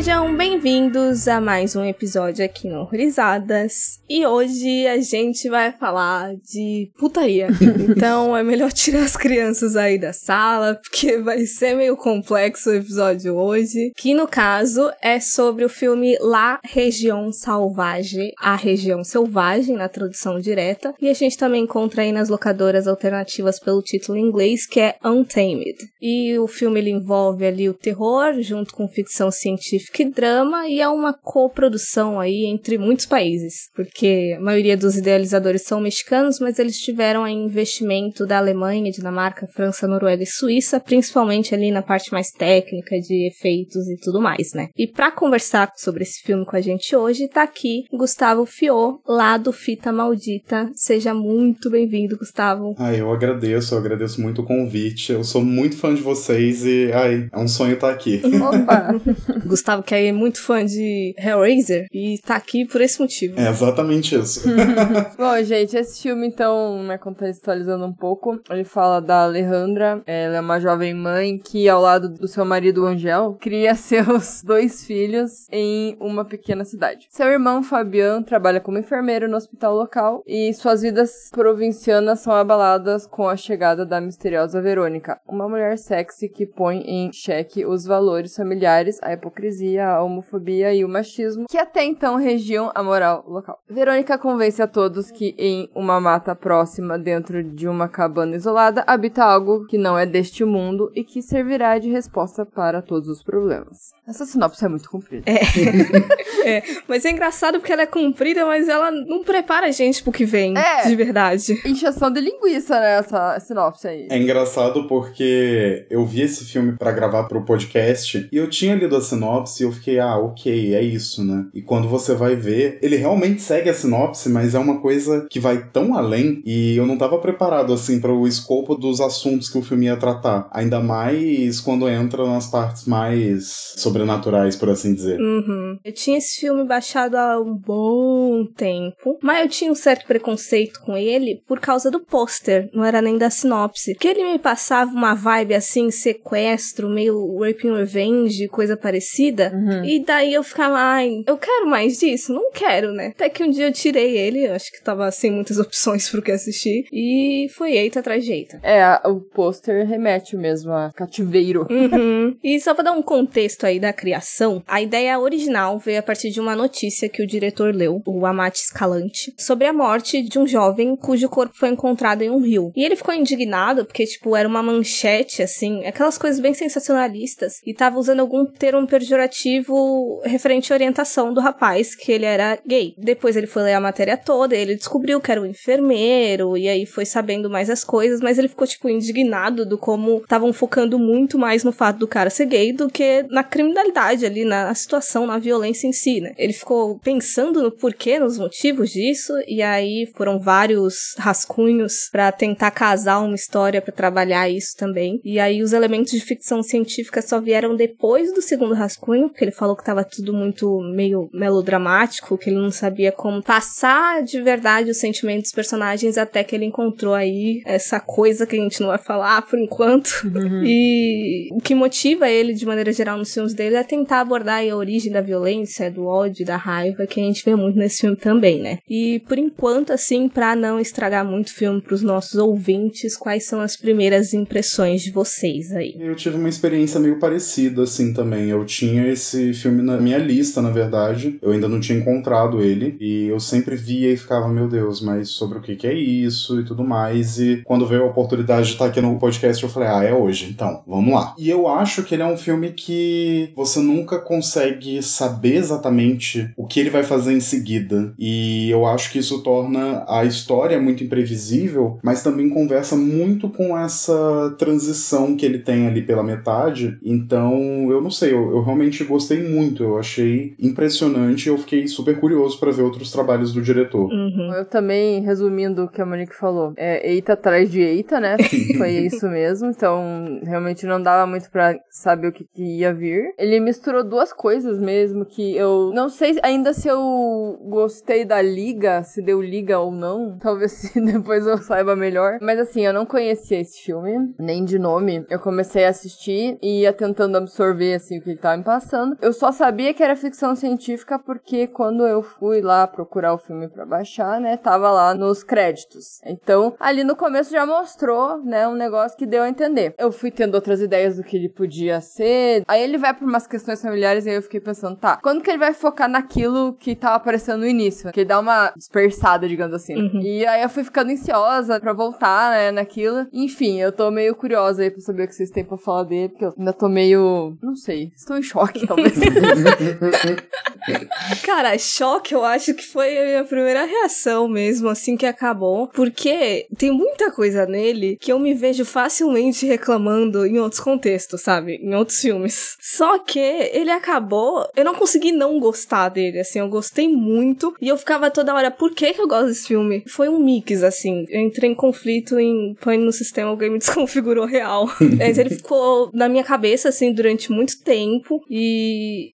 Sejam bem-vindos a mais um episódio aqui no Horrorizadas. E hoje a gente vai falar de putaria. então é melhor tirar as crianças aí da sala, porque vai ser meio complexo o episódio hoje. Que no caso é sobre o filme La Região Salvage, a região selvagem na tradução direta. E a gente também encontra aí nas locadoras alternativas pelo título em inglês, que é Untamed. E o filme ele envolve ali o terror junto com ficção científica e drama e é uma coprodução aí entre muitos países, porque a maioria dos idealizadores são mexicanos, mas eles tiveram aí investimento da Alemanha, Dinamarca, França, Noruega e Suíça, principalmente ali na parte mais técnica de efeitos e tudo mais, né? E para conversar sobre esse filme com a gente hoje, tá aqui Gustavo Fiô, lá do Fita Maldita. Seja muito bem-vindo, Gustavo. Ah, eu agradeço, eu agradeço muito o convite. Eu sou muito fã de vocês e, ai, é um sonho estar aqui. Opa! Gustavo que é muito fã de Hellraiser e tá aqui por esse motivo. É exatamente isso. Bom, gente, esse filme, então, né, contextualizando um pouco, ele fala da Alejandra, ela é uma jovem mãe que, ao lado do seu marido Angel, cria seus dois filhos em uma pequena cidade. Seu irmão Fabian trabalha como enfermeiro no hospital local e suas vidas provincianas são abaladas com a chegada da misteriosa Verônica, uma mulher sexy que põe em xeque os valores familiares, a hipocrisia, a homofobia e o machismo, que até então regiam a moral local. Verônica convence a todos que em uma mata próxima, dentro de uma cabana isolada, habita algo que não é deste mundo e que servirá de resposta para todos os problemas. Essa sinopse é muito comprida. É. é. Mas é engraçado porque ela é comprida, mas ela não prepara a gente pro que vem, é. de verdade. Inchação de linguiça, né, essa sinopse aí. É engraçado porque eu vi esse filme para gravar pro podcast e eu tinha lido a sinopse e eu fiquei, ah, ok, é isso, né? E quando você vai ver, ele realmente segue a sinopse, mas é uma coisa que vai tão além e eu não tava preparado, assim, para o escopo dos assuntos que o filme ia tratar. Ainda mais quando entra nas partes mais sobrenaturais, por assim dizer. Uhum. Eu tinha esse filme baixado há um bom tempo, mas eu tinha um certo preconceito com ele por causa do pôster, não era nem da sinopse. Que ele me passava uma vibe assim, sequestro, meio Raping Revenge, coisa parecida. Uhum. E daí eu ficava, ai, eu quero mais disso? Não quero, né? Até que um dia eu tirei ele, acho que tava sem muitas opções pro que assistir. E foi eita atrás de eita. É, o pôster remete mesmo a cativeiro. Uhum. E só pra dar um contexto aí da criação, a ideia original veio a partir de uma notícia que o diretor leu, o Amate Escalante, sobre a morte de um jovem cujo corpo foi encontrado em um rio. E ele ficou indignado porque, tipo, era uma manchete, assim, aquelas coisas bem sensacionalistas, e tava usando algum termo pejorativo referente à orientação do rapaz, que ele era gay. Depois ele foi ler a matéria toda, ele descobriu que era um enfermeiro, e aí foi sabendo mais as coisas, mas ele ficou, tipo, indignado do como estavam focando muito mais no fato do cara ser gay do que na criminalidade ali, na situação, na violência em si, né? Ele ficou pensando no porquê, nos motivos disso, e aí foram vários rascunhos para tentar casar uma história para trabalhar isso também. E aí os elementos de ficção científica só vieram depois do segundo rascunho, porque ele falou que tava tudo muito meio melodramático, que ele não sabia como passar de verdade os sentimentos dos personagens até que ele encontrou aí essa coisa que a gente não vai falar por enquanto. Uhum. E o que motiva ele, de maneira geral, nos filmes dele é tentar abordar a origem da violência, do ódio, da raiva, que a gente vê muito nesse filme também, né? E por enquanto, assim, pra não estragar muito o filme pros nossos ouvintes, quais são as primeiras impressões de vocês aí? Eu tive uma experiência meio parecida, assim, também. Eu tinha esse filme na minha lista, na verdade. Eu ainda não tinha encontrado ele. E eu sempre via e ficava, meu Deus, mas sobre o que, que é isso e tudo mais. E quando veio a oportunidade de estar aqui no podcast, eu falei, ah, é hoje, então, vamos lá. E eu acho que ele é um filme que você nunca consegue saber exatamente o que ele vai fazer em seguida. E eu acho que isso torna a história muito imprevisível, mas também conversa muito com essa transição que ele tem ali pela metade. Então, eu não sei, eu, eu realmente gostei muito. Eu achei impressionante. Eu fiquei super curioso para ver outros trabalhos do diretor. Uhum. Eu também, resumindo o que a Monique falou, é eita atrás de eita, né? Foi isso mesmo. Então, realmente não dava muito pra saber o que, que ia vir. Ele misturou duas coisas mesmo que eu não sei ainda se eu gostei da liga, se deu liga ou não. Talvez se depois eu saiba melhor. Mas assim, eu não conhecia esse filme, nem de nome. Eu comecei a assistir e ia tentando absorver assim o que ele tava me passando. Eu só sabia que era ficção científica porque quando eu fui lá procurar o filme para baixar, né, tava lá nos créditos. Então, ali no começo já mostrou, né, um negócio que deu a entender. Eu fui tendo outras ideias do que ele podia ser. Aí ele vai por umas questões familiares e aí eu fiquei pensando, tá, quando que ele vai focar naquilo que tava aparecendo no início? Que ele dá uma dispersada, digamos assim. Uhum. E aí eu fui ficando ansiosa pra voltar, né, naquilo. Enfim, eu tô meio curiosa aí pra saber o que vocês têm pra falar dele, porque eu ainda tô meio. Não sei. Estou em choque, talvez. Cara, choque eu acho que foi a minha primeira reação mesmo, assim que acabou. Porque tem muita coisa nele que eu me vejo facilmente reclamando em outros contextos, sabe? Em outros filmes. Só que ele acabou. Eu não consegui não gostar dele, assim. Eu gostei muito. E eu ficava toda hora, por que, que eu gosto desse filme? Foi um mix, assim. Eu entrei em conflito em põe no sistema, alguém me desconfigurou real. Mas ele ficou na minha cabeça, assim, durante muito tempo. E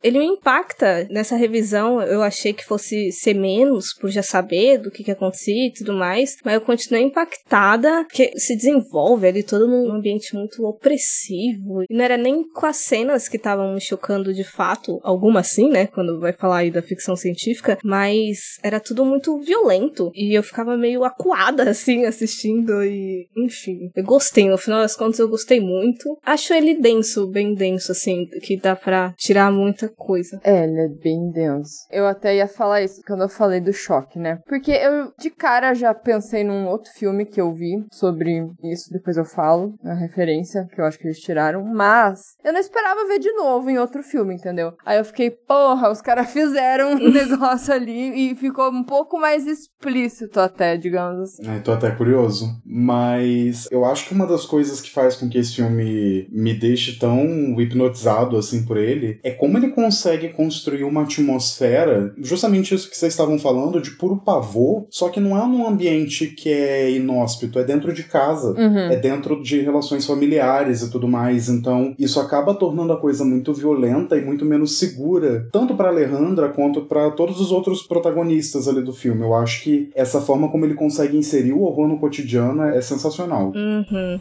ele me impacta nessa revisão. Eu achei que fosse ser menos, por já saber do que, que acontecia e tudo mais. Mas eu continuei impactada, porque se desenvolve ali todo num ambiente muito opressivo. E não era nem com as cenas que estavam me chocando de fato, alguma assim, né? Quando vai falar aí da ficção científica, mas era tudo muito violento. E eu ficava meio acuada, assim, assistindo. E, enfim, eu gostei. No final das contas, eu gostei muito. Acho ele denso, bem denso, assim, que dá pra tirar muita coisa. É, ele é bem denso. Eu até ia falar isso quando eu falei do choque, né? Porque eu, de cara, já pensei num outro filme que eu vi sobre isso, depois eu falo, a referência, que eu acho que eles tiraram, mas eu não esperava ver de novo em outro filme, entendeu? Aí eu fiquei, porra, os caras fizeram um negócio ali e ficou um pouco mais explícito até, digamos assim. É, tô até curioso. Mas eu acho que uma das coisas que faz com que esse filme me deixe tão hipnotizado assim por ele é como ele consegue construir uma atmosfera, justamente isso que vocês estavam falando, de puro pavor, só que não é num ambiente que é inóspito, é dentro de casa, Uhum. é dentro de relações familiares e tudo mais. Então, isso acaba tornando a coisa muito violenta e muito menos segura, tanto para Alejandra quanto para todos os outros protagonistas ali do filme. Eu acho que essa forma como ele consegue inserir o horror no cotidiano é sensacional. Uhum.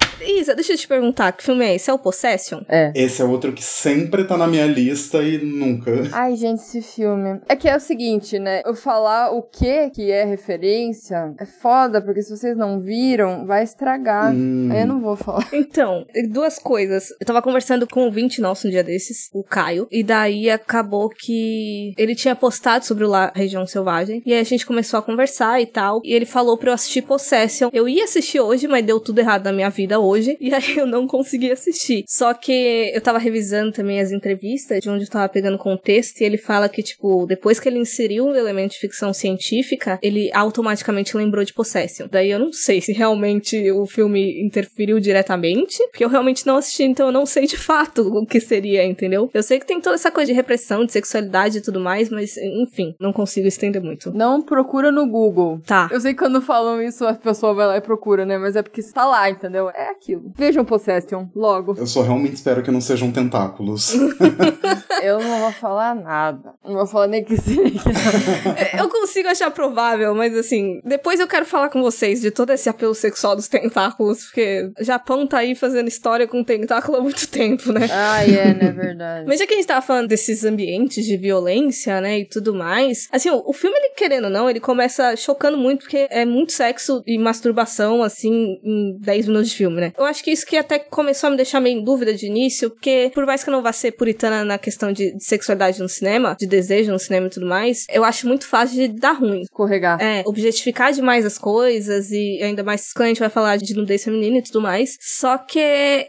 Isa, deixa eu te perguntar, que filme é esse? É o Possession? É. Esse é outro que sempre tá na minha lista e nunca. Ai, gente, esse filme. É que é o seguinte, né? Eu falar o que que é referência é foda, porque se vocês não viram, vai estragar. Hum. Aí eu não vou falar. Então, duas coisas. Eu tava conversando com um vinte nosso um dia desses, o Caio, e daí acabou que ele tinha postado sobre o La Região Selvagem, e aí a gente começou a conversar e tal, e ele falou pra eu assistir Possession. Eu ia assistir hoje, mas deu tudo errado na minha vida hoje, e aí eu não consegui assistir. Só que eu tava revisando também as entrevistas, de onde eu tava pegando contexto, e ele fala que, tipo, depois que ele inseriu o elemento de ficção científica, ele automaticamente lembrou de Possession. Daí eu não sei se realmente o filme interferiu diretamente, porque eu realmente não assisti, então eu não sei de fato o que seria, entendeu? Eu sei que tem toda essa coisa de repressão, de sexualidade e tudo mais, mas enfim, não consigo estender muito. Não procura no Google. Tá. Eu sei que quando falam isso, a pessoa vai lá e procura, né? Mas é porque está lá, entendeu? É aquilo. Vejam Possession, logo. Eu só realmente espero que não sejam tentáculos. Eu não vou falar nada. Não vou falar nem que sim, nem que não. Eu consigo achar provável, mas assim, depois eu quero falar com vocês de todo esse apelo sexual dos tentáculos, porque Japão tá aí fazendo história com tentáculo há muito tempo, né? Ah, é, né? Verdade. Mas já que a gente tava falando desses ambientes de violência, né, e tudo mais, assim, o, o filme, ele querendo ou não, ele começa chocando muito, porque é muito sexo e masturbação, assim, em 10 minutos de filme, né? Eu acho que isso que até começou a me deixar meio em dúvida de início, porque por mais que eu não vá ser puritana na questão de, de sexualidade no cinema, de desejo no cinema e tudo mais, eu acho muito fácil de dar ruim. Escorregar. É, objetificar demais as coisas e ainda mais quando a gente vai falar de nudez feminina e tudo mais. Só que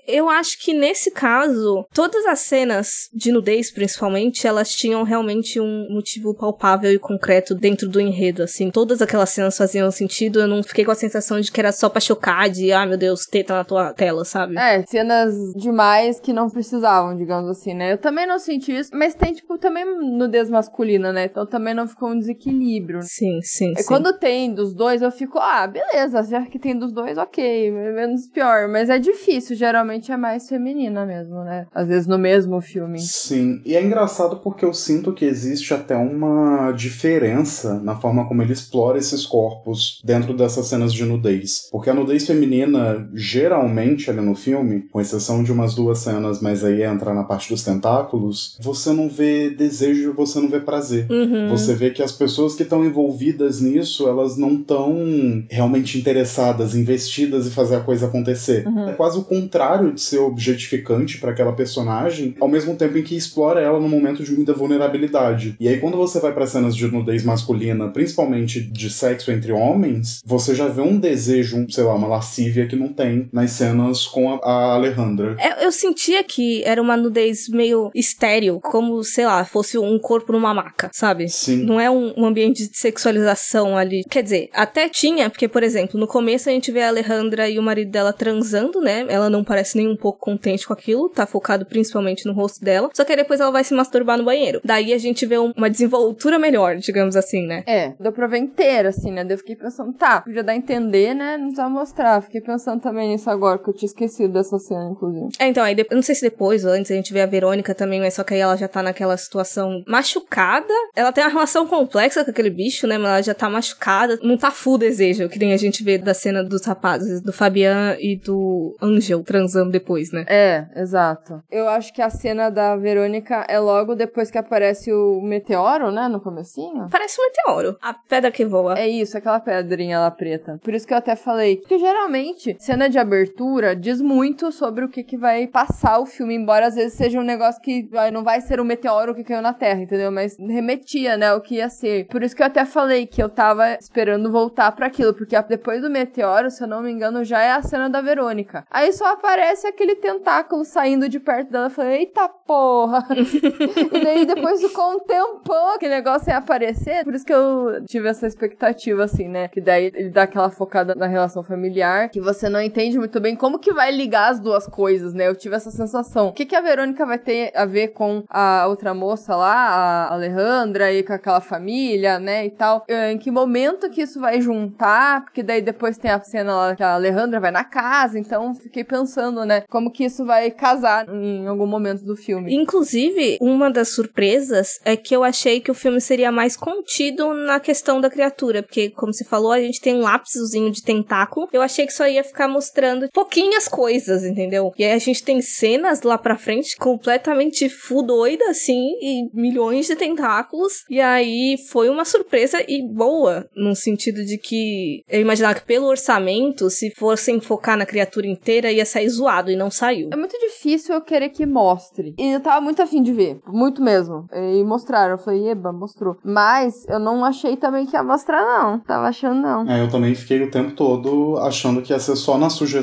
eu acho que nesse caso, todas as cenas de nudez, principalmente, elas tinham realmente um motivo palpável e concreto dentro do enredo, assim. Todas aquelas cenas faziam sentido, eu não fiquei com a sensação de que era só pra chocar, de, ah, meu Deus, teta na tua tela, sabe? É, cenas demais que não precisavam, digamos assim, né? Eu também não senti isso, mas tem, tipo, também nudez masculina, né? Então também não ficou um desequilíbrio. Sim, sim, E sim. quando tem dos dois, eu fico, ah, beleza, já que tem dos dois, ok, menos pior. Mas é difícil, geralmente é mais feminina mesmo, né? Às vezes no mesmo filme. Sim, e é engraçado porque eu sinto que existe até uma diferença na forma como ele explora esses corpos dentro dessas cenas de nudez. Porque a nudez feminina, geralmente ali no filme, com exceção de umas duas cenas, mas aí entra na parte dos tentáculos, você não vê desejo, você não vê prazer. Uhum. Você vê que as pessoas que estão envolvidas nisso, elas não estão realmente interessadas, investidas em fazer a coisa acontecer. Uhum. É quase o contrário de ser objetificante para aquela personagem, ao mesmo tempo em que explora ela num momento de muita vulnerabilidade. E aí quando você vai para cenas de nudez masculina, principalmente de sexo entre homens, você já vê um desejo, um, sei lá, uma lascívia que não tem nas cenas com a, a Alejandra. É, eu sentia que era uma nudez meio estéril, como, sei lá, fosse um corpo numa maca, sabe? Sim. Não é um, um ambiente de sexualização ali. Quer dizer, até tinha, porque, por exemplo, no começo a gente vê a Alejandra e o marido dela transando, né? Ela não parece nem um pouco contente com aquilo, tá focado principalmente no rosto dela. Só que aí depois ela vai se masturbar no banheiro. Daí a gente vê um- uma desenvoltura melhor, digamos assim, né? É, deu pra ver inteira, assim, né? Eu fiquei pensando, tá, podia dar a entender, né? Não precisa mostrar. Fiquei pensando também nisso agora, que eu tinha esquecido dessa cena, inclusive. É, então, aí, eu não sei se depois ou antes a gente vê a Verônica também, mas só que aí ela já tá naquela situação machucada. Ela tem uma relação complexa com aquele bicho, né? Mas ela já tá machucada. Não tá full desejo, que nem a gente vê da cena dos rapazes, do Fabian e do Angel transando depois, né? É, exato. Eu acho que a cena da Verônica é logo depois que aparece o meteoro, né? No comecinho. Parece um meteoro. A pedra que voa. É isso, aquela pedrinha lá preta. Por isso que eu até falei. Porque geralmente, cena de abertura diz muito sobre o que, que vai passar o filme, embora às vezes seja um negócio que vai, não vai ser um meteoro que caiu na Terra, entendeu? Mas remetia, né, o que ia ser. Por isso que eu até falei que eu tava esperando voltar pra aquilo, porque depois do meteoro, se eu não me engano, já é a cena da Verônica. Aí só aparece aquele tentáculo saindo de perto dela. Eu falei, eita porra! e daí depois ficou um tempão que negócio ia aparecer. Por isso que eu tive essa expectativa, assim, né? Que daí ele dá aquela focada na relação familiar, que você não entende muito bem como que vai ligar as duas coisas, né? Eu tive essa sensação. O que, que a Verônica vai ter a ver com a outra moça lá, a Alejandra, e com aquela família, né? E tal. Eh, Em que momento que isso vai juntar? Porque daí depois tem a cena lá que a Alejandra vai na casa, então fiquei pensando, né? Como que isso vai casar em algum momento do filme. Inclusive, uma das surpresas é que eu achei que o filme seria mais contido na questão da criatura, porque, como você falou, a gente tem um lápisozinho de tentáculo. Eu achei que só ia ficar mostrando pouquinhas coisas, entendeu? E aí a gente tem cenas lá pra frente completamente full doida, assim, e milhões de tentáculos. E aí foi uma surpresa e boa, no sentido de que eu imaginava que pelo orçamento, se fossem focar na criatura inteira, ia sair zoado e não saiu. É muito difícil eu querer que mostre. E eu tava muito afim de ver. Muito mesmo. E mostraram. Eu falei, eba, mostrou. Mas eu não achei também que ia mostrar, não. Tava achando, não. É, eu também fiquei o tempo todo achando que ia ser só na sugestão,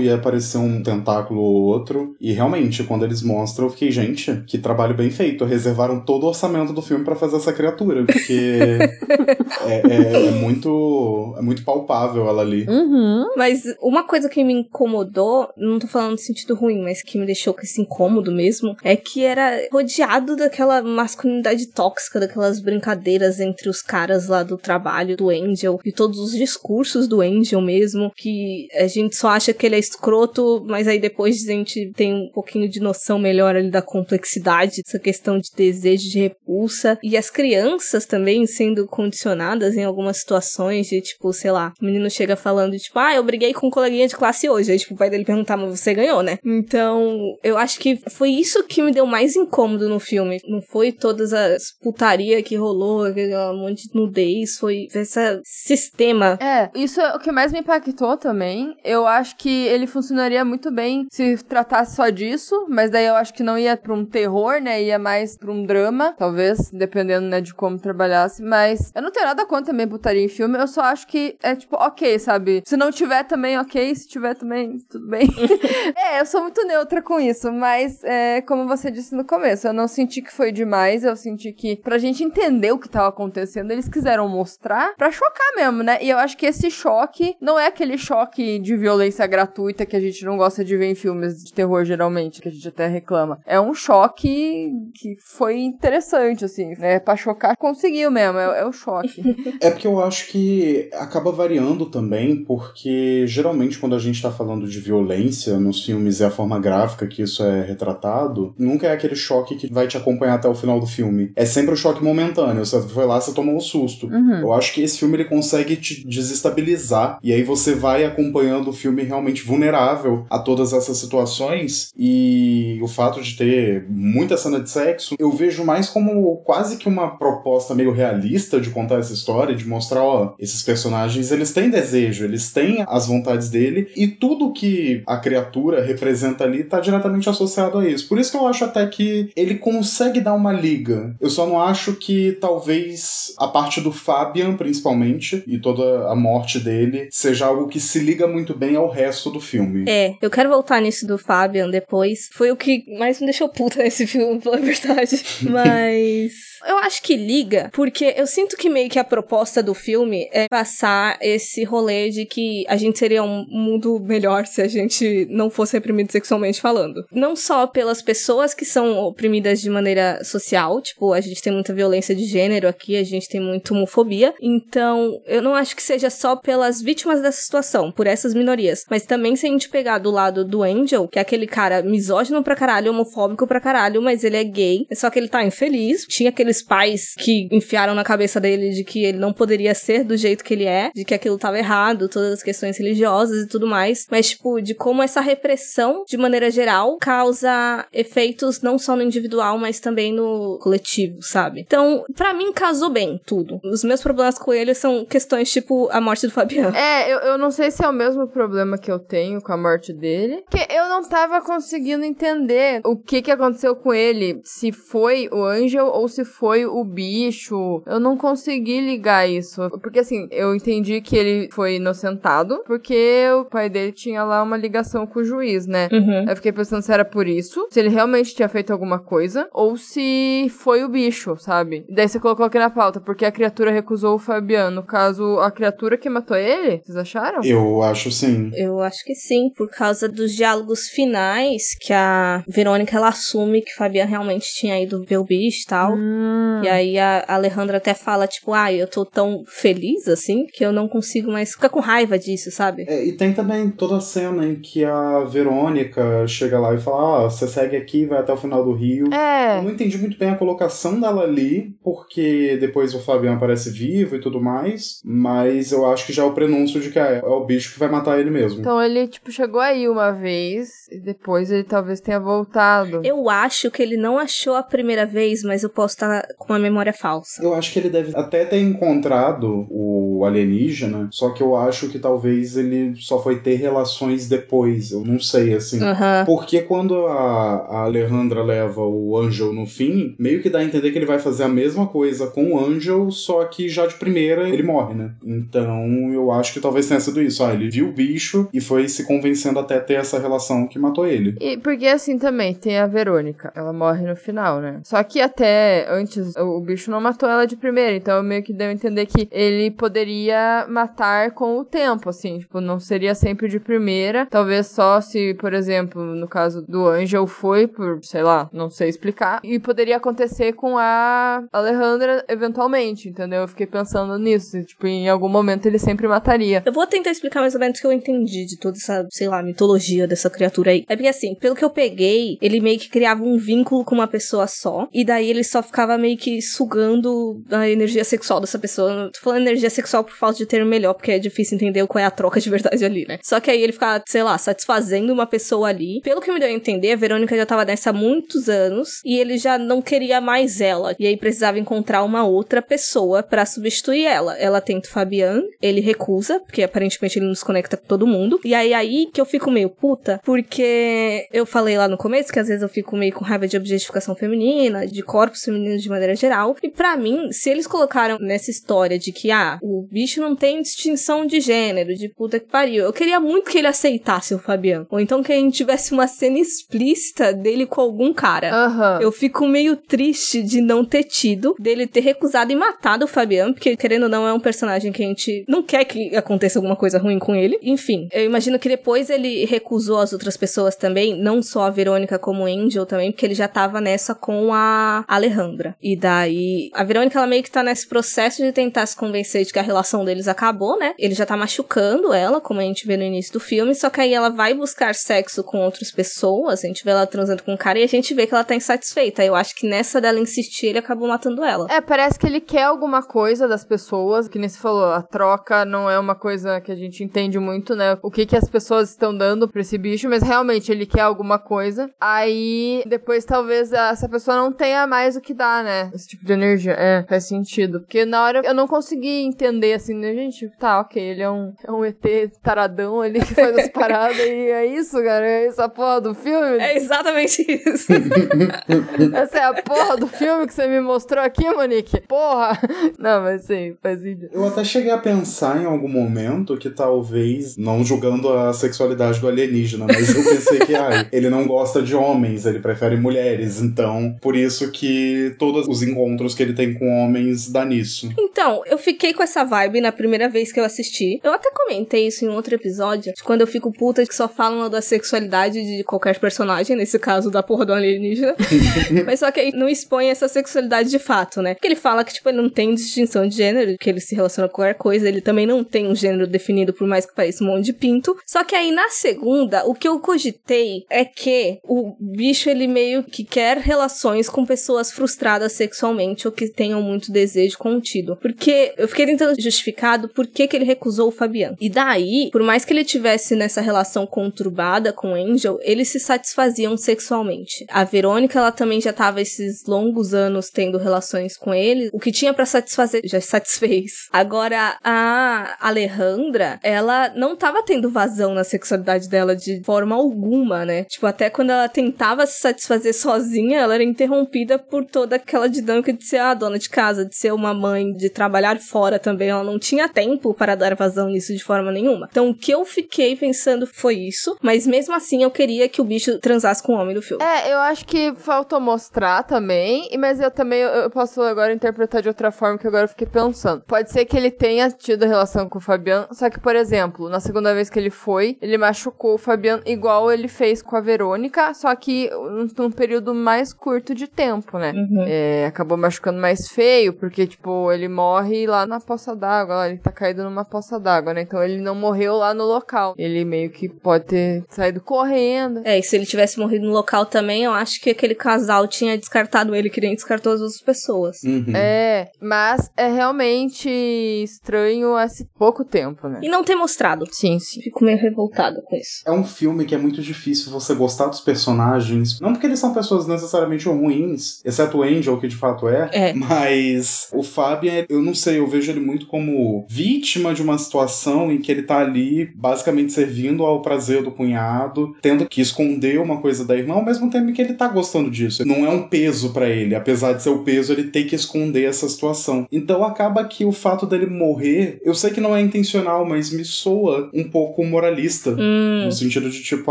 ia aparecer um tentáculo ou outro. E realmente, quando eles mostram, eu fiquei, gente, que trabalho bem feito. Reservaram todo o orçamento do filme pra fazer essa criatura, porque é, é- é muito, é muito palpável ela ali. Uhum. Mas uma coisa que me incomodou, não tô falando no sentido ruim, mas que me deixou com esse incômodo mesmo, é que era rodeado daquela masculinidade tóxica, daquelas brincadeiras entre os caras lá do trabalho do Angel, e todos os discursos do Angel mesmo, que a gente só acha que ele é escroto, mas aí depois a gente tem um pouquinho de noção melhor ali da complexidade, essa questão de desejo de repulsa, e as crianças também sendo condicionadas em algumas situações de tipo, sei lá, o menino chega falando tipo, ah, eu briguei com um coleguinha de classe hoje, aí tipo, o pai dele perguntar, mas você ganhou, né? Então, eu acho que foi isso que me deu mais incômodo no filme, não foi todas as putaria que rolou, aquele monte de nudez, foi esse sistema É, isso é o que mais me impactou também. Eu acho acho que ele funcionaria muito bem se tratasse só disso, mas daí eu acho que não ia pra um terror, né? Ia mais pra um drama, talvez, dependendo, né, de como trabalhasse. Mas eu não tenho nada contra também putaria em filme, eu só acho que é tipo, ok, sabe? Se não tiver também, ok. Se tiver também, tudo bem. é, eu sou muito neutra com isso, mas é, como você disse no começo, eu não senti que foi demais, eu senti que pra gente entender o que tava acontecendo, eles quiseram mostrar pra chocar mesmo, né? E eu acho que esse choque não é aquele choque de violência gratuita que a gente não gosta de ver em filmes de terror, geralmente, que a gente até reclama. É um choque que foi interessante, assim, né? Pra chocar, conseguiu mesmo, é, é o choque. é porque eu acho que acaba variando também, porque geralmente quando a gente tá falando de violência nos filmes e a forma gráfica que isso é retratado, nunca é aquele choque que vai te acompanhar até o final do filme. É sempre o choque momentâneo. Você foi lá, você tomou um susto. Uhum. Eu acho que esse filme ele consegue te desestabilizar. E aí você vai acompanhando o filme realmente vulnerável a todas essas situações. E o fato de ter muita cena de sexo, eu vejo mais como quase que uma proposta meio realista de contar essa história, de mostrar, ó, esses personagens, eles têm desejo, eles têm as vontades dele, e tudo que a criatura representa ali tá diretamente associado a isso. Por isso que eu acho até que ele consegue dar uma liga. Eu só não acho que talvez a parte do Fabian, principalmente, e toda a morte dele, seja algo que se liga muito bem ao resto do filme. É, eu quero voltar nisso do Fabian depois. Foi o que mais me deixou puta nesse filme, pela verdade. Mas. Eu acho que liga, porque eu sinto que meio que a proposta do filme é passar esse rolê de que a gente seria um mundo melhor se a gente não fosse reprimido sexualmente falando. Não só pelas pessoas que são oprimidas de maneira social, tipo, a gente tem muita violência de gênero aqui, a gente tem muita homofobia. Então, eu não acho que seja só pelas vítimas dessa situação, por essas minorias, mas também se a gente pegar do lado do Angel, que é aquele cara misógino pra caralho, homofóbico pra caralho, mas ele é gay, só que ele tá infeliz, tinha aquele aqueles pais que enfiaram na cabeça dele de que ele não poderia ser do jeito que ele é, de que aquilo tava errado, todas as questões religiosas e tudo mais, mas, tipo, de como essa repressão, de maneira geral, causa efeitos não só no individual, mas também no coletivo, sabe? Então, para mim, casou bem tudo. Os meus problemas com ele são questões tipo a morte do Fabiano. É, eu, eu não sei se é o mesmo problema que eu tenho com a morte dele, porque eu não tava conseguindo entender o que que aconteceu com ele, se foi o Angel ou se foi foi o bicho. Eu não consegui ligar isso. Porque assim, eu entendi que ele foi inocentado porque o pai dele tinha lá uma ligação com o juiz, né? Uhum. Eu fiquei pensando se era por isso, se ele realmente tinha feito alguma coisa, ou se foi o bicho, sabe? daí você colocou aqui na pauta, porque a criatura recusou o Fabiano. No caso, a criatura que matou ele? Vocês acharam? Eu acho sim. Eu acho que sim, por causa dos diálogos finais que a Verônica ela assume que Fabiano realmente tinha ido ver o bicho e tal. Hum. E aí a Alejandra até fala, tipo, ah, eu tô tão feliz assim que eu não consigo mais ficar com raiva disso, sabe? É, e tem também toda a cena em que a Verônica chega lá e fala, ah, você segue aqui vai até o final do rio. É. Eu não entendi muito bem a colocação dela ali, porque depois o Fabiano aparece vivo e tudo mais, mas eu acho que já é o prenúncio de que é, é o bicho que vai matar ele mesmo. Então ele, tipo, chegou aí uma vez e depois ele talvez tenha voltado. Eu acho que ele não achou a primeira vez, mas eu posso estar com a memória falsa. Eu acho que ele deve até ter encontrado o alienígena, só que eu acho que talvez ele só foi ter relações depois. Eu não sei, assim. Uhum. Porque quando a, a Alejandra leva o Angel no fim, meio que dá a entender que ele vai fazer a mesma coisa com o Angel, só que já de primeira ele morre, né? Então eu acho que talvez tenha sido isso. Ah, ele viu o bicho e foi se convencendo até ter essa relação que matou ele. E porque assim também tem a Verônica. Ela morre no final, né? Só que até antes antes, o, bicho não matou ela de primeira, então meio que deu a entender que ele poderia matar com o tempo, assim, tipo, não seria sempre de primeira, talvez só se, por exemplo, no caso do Angel foi por, sei lá, não sei explicar, e poderia acontecer com a Alejandra eventualmente, entendeu? Eu fiquei pensando nisso, tipo, em algum momento ele sempre mataria. Eu vou tentar explicar mais ou menos o que eu entendi de toda essa, sei lá, mitologia dessa criatura aí. É porque assim, pelo que eu peguei, ele meio que criava um vínculo com uma pessoa só, e daí ele só ficava meio que sugando a energia sexual dessa pessoa. Tô falando energia sexual por falta de termo melhor, porque é difícil entender qual é a troca de verdade ali, né? Só que aí ele ficava, sei lá, satisfazendo uma pessoa ali. Pelo que me deu a entender, a Verônica já tava nessa há muitos anos e ele já não queria mais ela. E aí precisava encontrar uma outra pessoa para substituir ela. Ela tenta o Fabian, ele recusa, porque aparentemente ele não se conecta com todo mundo. E aí aí que eu fico meio puta, porque eu falei lá no começo que às vezes eu fico meio com raiva de objetificação feminina, de corpos femininos de maneira geral. E para mim, se eles colocaram nessa história de que, ah, o bicho não tem distinção de gênero, de puta que pariu, eu queria muito que ele aceitasse o Fabian. Ou então que a gente tivesse uma cena explícita dele com algum cara. Aham. Eu fico meio triste de não ter tido, dele ter recusado e matado o Fabian, porque querendo ou não é um personagem que a gente não quer que aconteça alguma coisa ruim com ele. Enfim, eu imagino que depois ele recusou as outras pessoas também, não só a Verônica como o Angel também, porque ele já tava nessa com a Alejandra. E daí a Verônica ela meio que tá nesse processo de tentar se convencer de que a relação deles acabou, né? Ele já tá machucando ela, como a gente vê no início do filme, só que aí ela vai buscar sexo com outras pessoas, a gente vê ela transando com um cara e a gente vê que ela tá insatisfeita. Eu acho que nessa dela insistir, ele acabou matando ela. É, parece que ele quer alguma coisa das pessoas, que nem se falou, a troca não é uma coisa que a gente entende muito, né? O que que as pessoas estão dando pra esse bicho, mas realmente ele quer alguma coisa. Aí depois talvez essa pessoa não tenha mais o que dar, né? Esse tipo de energia. É, faz sentido. Porque na hora eu não consegui entender assim, né, gente? Tá, ok, ele é um, é um ET taradão ali que faz as paradas e é isso, cara. É essa porra do filme. É exatamente isso. Essa é a porra do filme que você me mostrou aqui, Monique. Porra! Não, mas sim, faz sentido. Eu até cheguei a pensar em algum momento que talvez, não julgando a sexualidade do alienígena, mas eu pensei que ai, ele não gosta de homens, ele prefere mulheres. Então, por isso que todos os encontros que ele tem com homens dá nisso. Então, eu fiquei com essa vibe na primeira vez que eu assisti. Eu até comentei isso em outro episódio, de quando eu fico puta que só falam da sexualidade de qualquer personagem, nesse caso da porra do alienígena. Mas só que aí não expõe essa sexualidade de fato, né? Porque ele fala que, tipo, ele não tem distinção de gênero, que ele se relaciona com qualquer coisa, ele também não tem um gênero definido, por mais que pareça um monte de pinto. Só que aí na segunda, o que eu cogitei é que o bicho, ele meio que quer relações com pessoas frustradas sexualmente ou que tenham muito desejo contido. Porque eu fiquei tentando justificado por que, que ele recusou o Fabiano. E daí, por mais que ele tivesse nessa relação conturbada com Angel, eles se satisfaziam sexualmente. A Verônica, ela também já tava esses longos anos tendo relações com ele. O que tinha para satisfazer já satisfez. Agora, a Alejandra, ela não tava tendo vazão na sexualidade dela de forma alguma, né? Tipo, até quando ela tentava se satisfazer sozinha, ela era interrompida por toda aquela dinâmica de ser a dona de casa, de ser uma mãe, de trabalhar fora também. Ela não tinha tempo para dar vazão nisso de forma nenhuma. Então, o que eu fiquei pensando foi isso, mas mesmo assim eu queria que o bicho transasse com o homem do filme. É, eu acho que faltou mostrar também, e- mas eu também eu- posso agora interpretar de outra forma que agora eu fiquei pensando. Pode ser que ele tenha tido relação com o Fabiano, só que, por exemplo, na segunda vez que ele foi, ele machucou o Fabiano igual ele fez com a Verônica, só que num período mais curto de tempo, né? Uhum. É, acabou machucando mais feio, porque, tipo, ele morre lá na poça d'água, ele tá caído numa poça d'água, né? Então ele não morreu lá no local. Ele meio que pode ter saído correndo. É, e se ele tivesse morrido no local também, eu acho que aquele casal tinha descartado ele, que nem descartou as outras pessoas. Uhum. É, mas é realmente estranho esse pouco tempo, né? E não ter mostrado. Sim, sim. Fico meio revoltada com isso. É um filme que é muito difícil você gostar dos personagens. Não porque eles são pessoas necessariamente ruins, exceto o Angel, que de fato é. É. Mas o Fabian, eu não sei, eu vejo ele muito como vítima de uma situação em que ele tá ali basicamente servindo ao prazer do cunhado, tendo que esconder uma coisa da irmã, ao mesmo tempo que ele tá gostando disso. Não é um peso pra ele, apesar de ser o peso, ele tem que esconder essa situação. Então acaba que o fato dele morrer, eu sei que não é intencional, mas me soa um pouco moralista. Hum. No sentido de, tipo,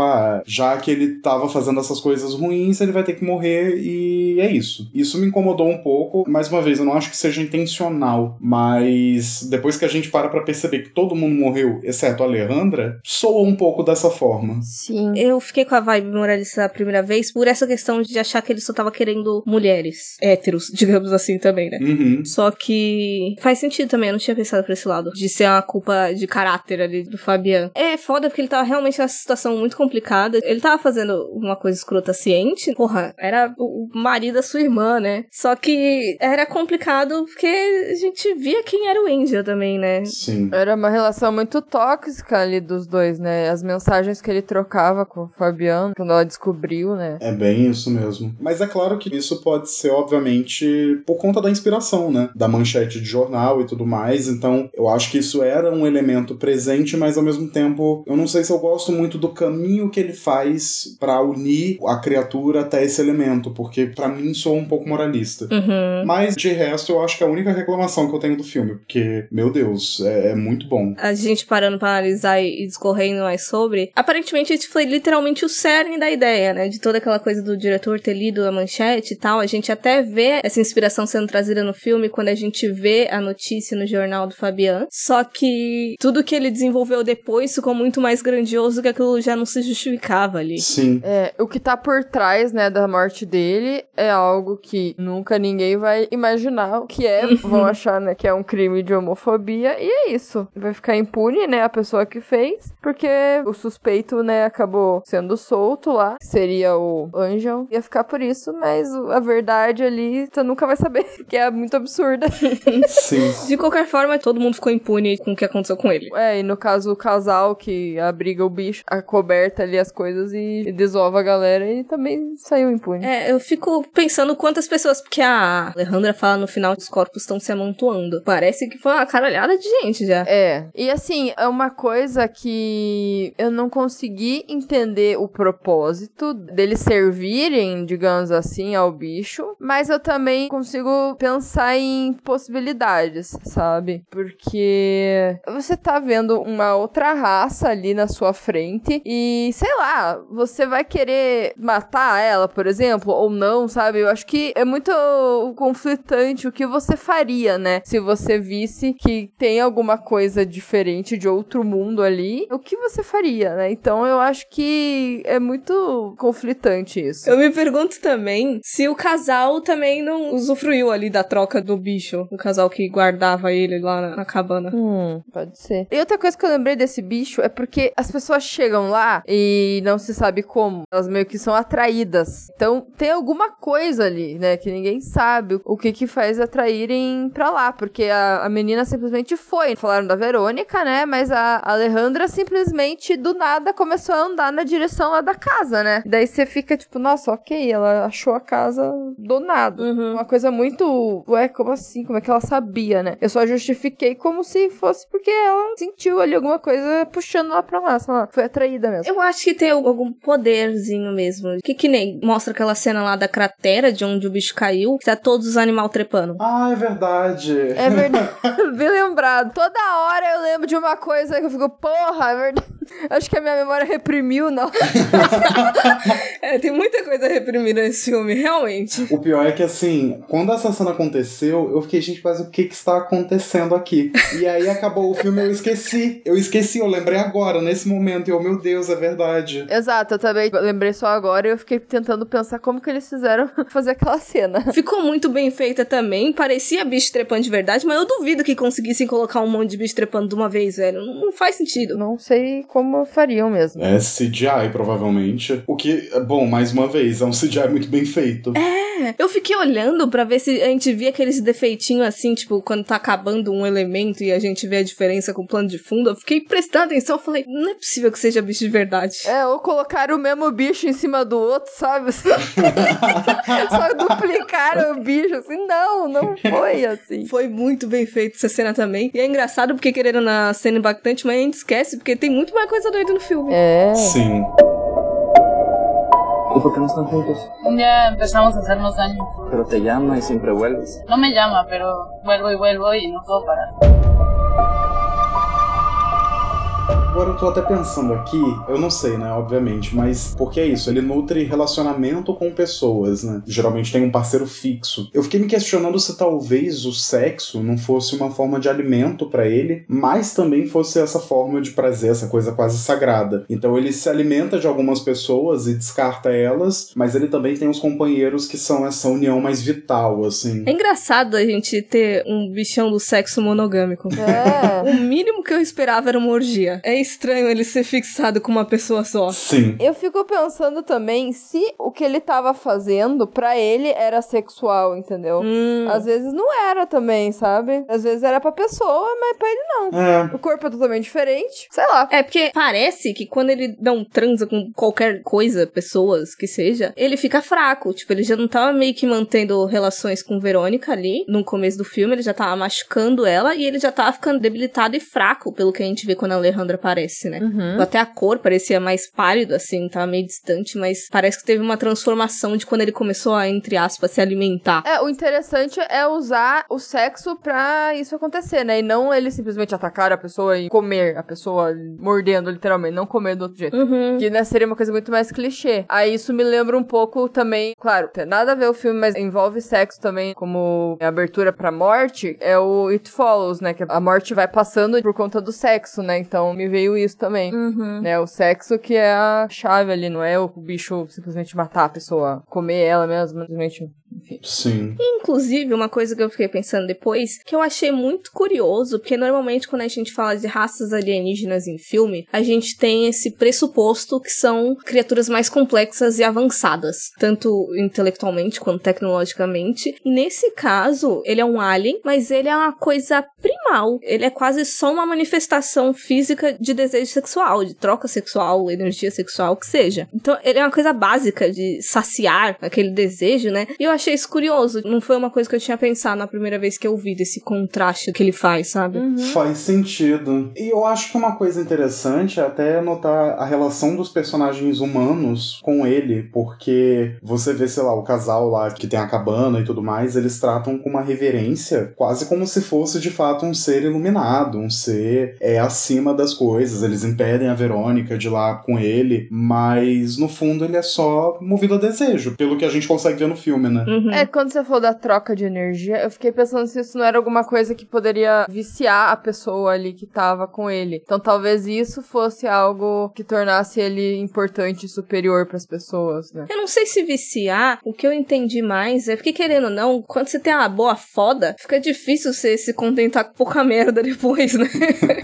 ah, já que ele tava fazendo essas coisas ruins, ele vai ter que morrer e é isso. Isso me incomodou um pouco. Mais uma vez, eu não acho que seja intencional, mas depois que a gente para pra perceber que todo mundo morreu, exceto a Alejandra, soa um pouco dessa forma. Sim. Eu fiquei com a vibe moralista a primeira vez por essa questão de achar que ele só tava querendo mulheres héteros, digamos assim também, né? Uhum. Só que faz sentido também, eu não tinha pensado por esse lado. De ser uma culpa de caráter ali do Fabian. É foda porque ele tava realmente nessa situação muito complicada. Ele tava fazendo uma coisa escrota ciente. Porra, era o marido da sua irmã, né? Né? Só que era complicado porque a gente via quem era o Angel também, né? Sim. Era uma relação muito tóxica ali dos dois, né? As mensagens que ele trocava com o Fabiano, quando ela descobriu, né? É bem isso mesmo. Mas é claro que isso pode ser, obviamente, por conta da inspiração, né? Da manchete de jornal e tudo mais. Então, eu acho que isso era um elemento presente, mas ao mesmo tempo, eu não sei se eu gosto muito do caminho que ele faz para unir a criatura até esse elemento, porque para mim sou um pouco moralista. Uhum. Mas de resto, eu acho que é a única reclamação que eu tenho do filme, porque, meu Deus, é, é muito bom. A gente parando pra analisar e discorrendo mais sobre, aparentemente esse foi literalmente o cerne da ideia, né? De toda aquela coisa do diretor ter lido a manchete e tal. A gente até vê essa inspiração sendo trazida no filme quando a gente vê a notícia no jornal do Fabian. Só que tudo que ele desenvolveu depois ficou muito mais grandioso que aquilo já não se justificava ali. Sim. É, o que tá por trás, né, da morte dele é algo que nunca ninguém vai imaginar o que é. Vão achar, né, que é um crime de homofobia e é isso. Vai ficar impune, né, a pessoa que fez, porque o suspeito, né, acabou sendo solto lá, que seria o Angel. Ia ficar por isso, mas a verdade ali você nunca vai saber, que é muito absurda. Sim. De qualquer forma, todo mundo ficou impune com o que aconteceu com ele. É, e no caso o casal que abriga o bicho, acoberta ali as coisas e desova a galera e também saiu impune. É, eu fico pensando quantas pessoas, porque a Alejandra fala no final que os corpos estão se amontoando. Parece que foi uma caralhada de gente já. É. E assim, é uma coisa que eu não consegui entender o propósito deles servirem, digamos assim, ao bicho, mas eu também consigo pensar em possibilidades, sabe? Porque você tá vendo uma outra raça ali na sua frente e, sei lá, você vai querer matar ela, por exemplo, ou não, sabe? Eu acho que é muito conflitante o que você faria, né? Se você visse que tem alguma coisa diferente de outro mundo ali, o que você faria, né? Então eu acho que é muito conflitante isso. Eu me pergunto também se o casal também não usufruiu ali da troca do bicho. O casal que guardava ele lá na, na cabana. Hum, pode ser. E outra coisa que eu lembrei desse bicho é porque as pessoas chegam lá e não se sabe como. Elas meio que são atraídas. Então tem alguma coisa ali, né? Que ninguém sabe o que que faz atraírem pra lá. Porque a, a menina simplesmente foi. Falaram da Verônica, né? Mas a Alejandra simplesmente do nada começou a andar na direção lá da casa, né? Daí você fica tipo, nossa, ok, ela achou a casa do nada. Uhum. Uma coisa muito. Ué, como assim? Como é que ela sabia, né? Eu só justifiquei como se fosse porque ela sentiu ali alguma coisa puxando lá pra lá, sei lá. Foi atraída mesmo. Eu acho que tem algum poderzinho mesmo. Que que nem mostra aquela cena lá da cratera de onde o bicho caiu, que tá todos os animais trepando. Ah, é verdade. É verdade. Bem lembrado. Toda hora eu lembro de uma coisa que eu fico, porra, é verdade. Acho que a minha memória reprimiu, não. É, tem muita coisa reprimida nesse filme, realmente. O pior é que, assim, quando essa cena aconteceu, eu fiquei, gente, mas o que que está acontecendo aqui? E aí acabou o filme eu esqueci. Eu esqueci, eu lembrei agora, nesse momento. E eu, meu Deus, é verdade. Exato, eu também lembrei só agora e eu fiquei tentando pensar como que eles fizeram fazer aquela cena. Ficou muito bem feita também. Parecia bicho trepando de verdade, mas eu duvido que conseguissem colocar um monte de bicho trepando de uma vez, velho. Não, não faz sentido. Não sei como fariam mesmo. É CGI, provavelmente. O que, bom, mais uma vez, é um CGI muito bem feito. É, eu fiquei olhando pra ver se a gente via aqueles defeitinhos assim, tipo, quando tá acabando um elemento e a gente vê a diferença com o plano de fundo. Eu fiquei prestando atenção, eu falei, não é possível que seja bicho de verdade. É, ou colocaram o mesmo bicho em cima do outro, sabe? Só duplicaram o bicho, assim. Não, não foi assim. Foi muito bem feito essa cena também. E é engraçado porque querendo na cena impactante, mas a gente esquece, porque tem muito mais coisa doida no filme. É. Sim. ¿Y por qué no están juntos? Un día empezamos a hacernos daño. Pero te llama y siempre vuelves. No me llama, pero vuelvo y vuelvo y no puedo parar. Agora eu tô até pensando aqui, eu não sei, né, obviamente, mas porque é isso, ele nutre relacionamento com pessoas, né? Geralmente tem um parceiro fixo. Eu fiquei me questionando se talvez o sexo não fosse uma forma de alimento pra ele, mas também fosse essa forma de prazer, essa coisa quase sagrada. Então ele se alimenta de algumas pessoas e descarta elas, mas ele também tem os companheiros que são essa união mais vital, assim. É engraçado a gente ter um bichão do sexo monogâmico. É. O mínimo que eu esperava era uma orgia. É estranho ele ser fixado com uma pessoa só. Sim. Eu fico pensando também se o que ele tava fazendo pra ele era sexual, entendeu? Hum. Às vezes não era também, sabe? Às vezes era pra pessoa, mas pra ele não. É. O corpo é totalmente diferente. Sei lá. É porque parece que quando ele não transa com qualquer coisa, pessoas que seja, ele fica fraco. Tipo, ele já não tava meio que mantendo relações com Verônica ali no começo do filme, ele já tava machucando ela e ele já tava ficando debilitado e fraco, pelo que a gente vê quando a Alejandra aparece, né? Uhum. Até a cor parecia mais pálido, assim, tava meio distante, mas parece que teve uma transformação de quando ele começou a, entre aspas, se alimentar. É, o interessante é usar o sexo pra isso acontecer, né? E não ele simplesmente atacar a pessoa e comer a pessoa mordendo, literalmente, não comer do outro jeito. Uhum. Que né, seria uma coisa muito mais clichê. Aí isso me lembra um pouco também, claro, tem nada a ver o filme, mas envolve sexo também, como abertura pra morte, é o It Follows, né? Que a morte vai passando por conta do sexo, né? Então me veio isso também. Uhum. Né, o sexo que é a chave ali, não é o bicho simplesmente matar a pessoa, comer ela mesmo, simplesmente, enfim. Sim. Inclusive, uma coisa que eu fiquei pensando depois, que eu achei muito curioso, porque normalmente quando a gente fala de raças alienígenas em filme, a gente tem esse pressuposto que são criaturas mais complexas e avançadas, tanto intelectualmente quanto tecnologicamente. E nesse caso, ele é um alien, mas ele é uma coisa primal. Ele é quase só uma manifestação física de desejo sexual, de troca sexual, energia sexual, o que seja. Então, ele é uma coisa básica de saciar aquele desejo, né? E eu achei isso curioso. Não foi uma coisa que eu tinha pensado na primeira vez que eu vi desse contraste que ele faz, sabe? Faz sentido. E eu acho que uma coisa interessante é até notar a relação dos personagens humanos com ele, porque você vê, sei lá, o casal lá que tem a cabana e tudo mais, eles tratam com uma reverência, quase como se fosse de fato um ser iluminado, um ser é acima das coisas. Eles impedem a Verônica de ir lá com ele, mas no fundo ele é só movido a desejo, pelo que a gente consegue ver no filme, né? Uhum. É, quando você falou da troca de energia, eu fiquei pensando se isso não era alguma coisa que poderia viciar a pessoa ali que tava com ele. Então talvez isso fosse algo que tornasse ele importante e superior pras pessoas, né? Eu não sei se viciar, o que eu entendi mais é porque, querendo ou não, quando você tem uma boa foda, fica difícil você se contentar com pouca merda depois, né?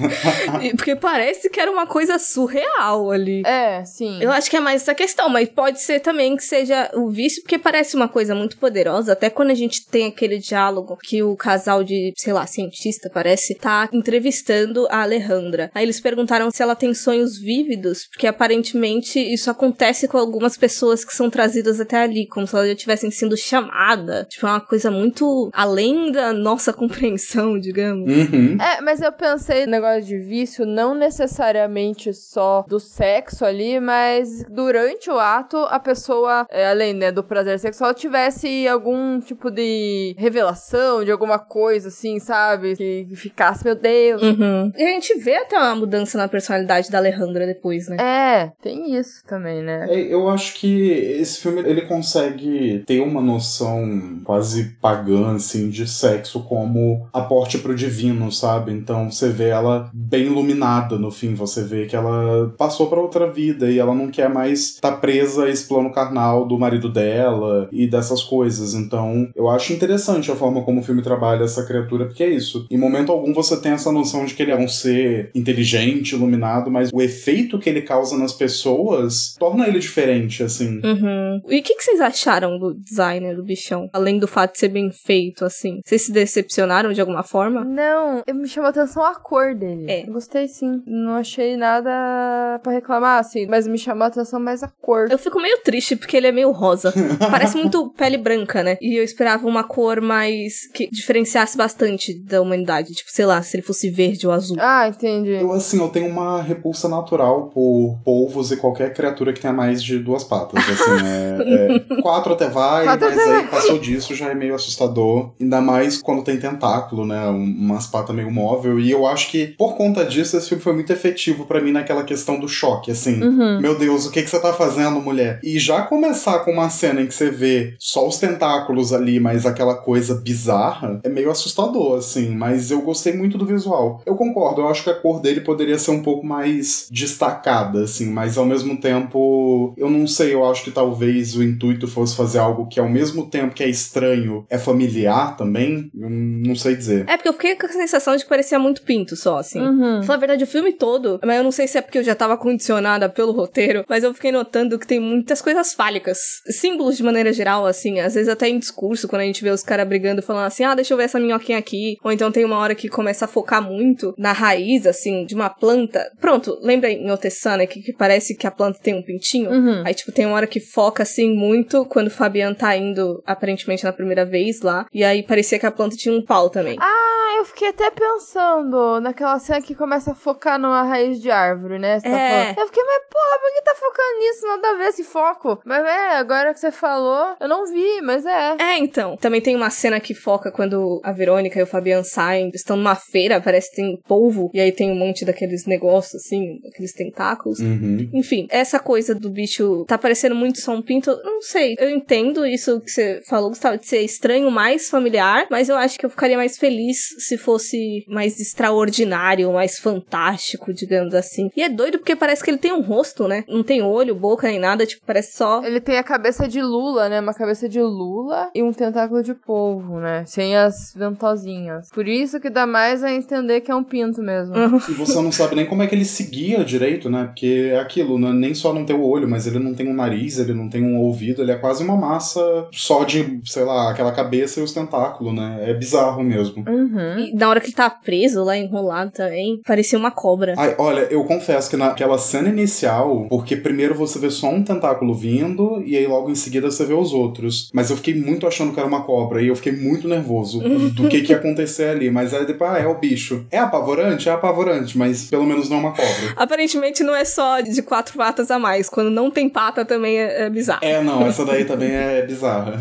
Porque parece que era uma coisa surreal ali. É, sim. Eu acho que é mais essa questão, mas pode ser também que seja o vício, porque parece uma coisa muito poderosa. Até quando a gente tem aquele diálogo que o casal de, sei lá, cientista, parece, tá entrevistando a Alejandra. Aí eles perguntaram se ela tem sonhos vívidos, porque aparentemente isso acontece com algumas pessoas que são trazidas até ali, como se elas já tivessem sido chamada. Tipo, é uma coisa muito além da nossa compreensão, digamos. Uhum. É, mas eu pensei no negócio de vício não necessariamente só do sexo ali, mas durante o ato a pessoa, é, além né, do prazer sexual, tivesse algum tipo de revelação de alguma coisa assim, sabe? Que ficasse, meu Deus. Uhum. E a gente vê até uma mudança na personalidade da Alejandra depois, né? É, tem isso também, né? É, eu acho que esse filme ele consegue ter uma noção quase pagã assim de sexo como aporte pro divino, sabe? Então você vê ela bem iluminada no fim, você vê que ela passou pra outra vida e ela não quer mais estar presa a esse plano carnal do marido dela e dessas coisas. Então, eu acho interessante a forma como o filme trabalha essa criatura, porque é isso. Em momento algum você tem essa noção de que ele é um ser inteligente, iluminado, mas o efeito que ele causa nas pessoas torna ele diferente, assim. Uhum. E o que, que vocês acharam do designer do bichão? Além do fato de ser bem feito, assim. Vocês se decepcionaram de alguma forma? Não, eu- me chamou a atenção a cor dele. É. Gostei sim. Não achei nada pra reclamar, assim, mas me chamou a atenção mais a cor. Eu fico meio triste porque ele é meio rosa. Parece muito pele branca, né? E eu esperava uma cor mais. que diferenciasse bastante da humanidade. Tipo, sei lá, se ele fosse verde ou azul. Ah, entendi. Eu, assim, eu tenho uma repulsa natural por polvos e qualquer criatura que tenha mais de duas patas. Assim, é, é- quatro até vai, Quatro mas até aí passou disso já é meio assustador. Ainda mais quando tem tentáculo, né? um- Umas patas meio móvel. E eu acho que, por conta disso, esse filme foi muito efetivo pra mim naquela questão do choque, assim. Uhum. Meu Deus, o que, que você tá fazendo, mulher? E já começar com uma cena em que você vê só os tentáculos ali, mas aquela coisa bizarra, é meio assustador, assim. Mas eu gostei muito do visual. Eu concordo, eu acho que a cor dele poderia ser um pouco mais destacada, assim, mas ao mesmo tempo, eu não sei, eu acho que talvez o intuito fosse fazer algo que ao mesmo tempo que é estranho, é familiar também. Eu não sei dizer. É, porque eu fiquei com a sensação de que parecia muito pinto só, assim. Uhum. Pra falar a verdade, o filme todo, mas eu não sei se é porque eu já tava condicionada pelo roteiro, mas eu fiquei notando que tem muitas coisas fálicas. Símbolos de maneira geral, assim, às vezes até em discurso, quando a gente vê os caras brigando, falando assim, ah, deixa eu ver essa minhoquinha aqui. Ou então tem uma hora que começa a focar muito na raiz, assim, de uma planta. Pronto, lembra em Otessana que, que parece que a planta tem um pintinho? Uhum. Aí, tipo, tem uma hora que foca, assim, muito quando o Fabian tá indo, aparentemente, na primeira vez lá. E aí parecia que a planta tinha um pau também. Ah, eu fiquei até pensando naquela cena que começa a focar numa raiz de árvore, né? Você tá É. falando. Eu fiquei, mas porra, por que tá focando nisso? Nada a ver esse foco. Mas é, agora que você falou, eu não vi, mas é. É, então. Também tem uma cena que foca quando a Verônica e o Fabian saem, estão numa feira, parece que tem polvo, e aí tem um monte daqueles negócios, assim, aqueles tentáculos. Uhum. Enfim, essa coisa do bicho tá parecendo muito só um pinto, não sei. Eu entendo isso que você falou, Gustavo, de ser estranho, mais familiar, mas eu acho que eu ficaria mais feliz se fosse mais extraordinário, mais fantástico, digamos assim. E é doido porque parece que ele tem um rosto, né? Não tem olho, boca nem nada, tipo, parece só. Ele tem a cabeça de Lula, né? Uma cabeça de Lula e um tentáculo de polvo, né? Sem as ventosinhas. Por isso que dá mais a entender que é um pinto mesmo. E você não sabe nem como é que ele seguia direito, né? Porque é aquilo, né? nem só não tem o olho, mas ele não tem um nariz, ele não tem um ouvido, ele é quase uma massa só de, sei lá, aquela cabeça e os tentáculos, né? É bizarro mesmo. Uhum. E na hora que ele tá preso lá, enrolado também, parecia uma cobra. Ai, olha, eu confesso que naquela cena inicial, porque primeiro você vê só um tentáculo vindo e aí logo em seguida você vê os outros. Mas eu fiquei muito achando que era uma cobra e eu fiquei muito nervoso do que que ia acontecer ali. Mas aí depois, ah, é o bicho. É apavorante? É apavorante, mas pelo menos não é uma cobra. Aparentemente não é só de quatro patas a mais. Quando não tem pata também é, é bizarro. É, não, essa daí também é bizarra.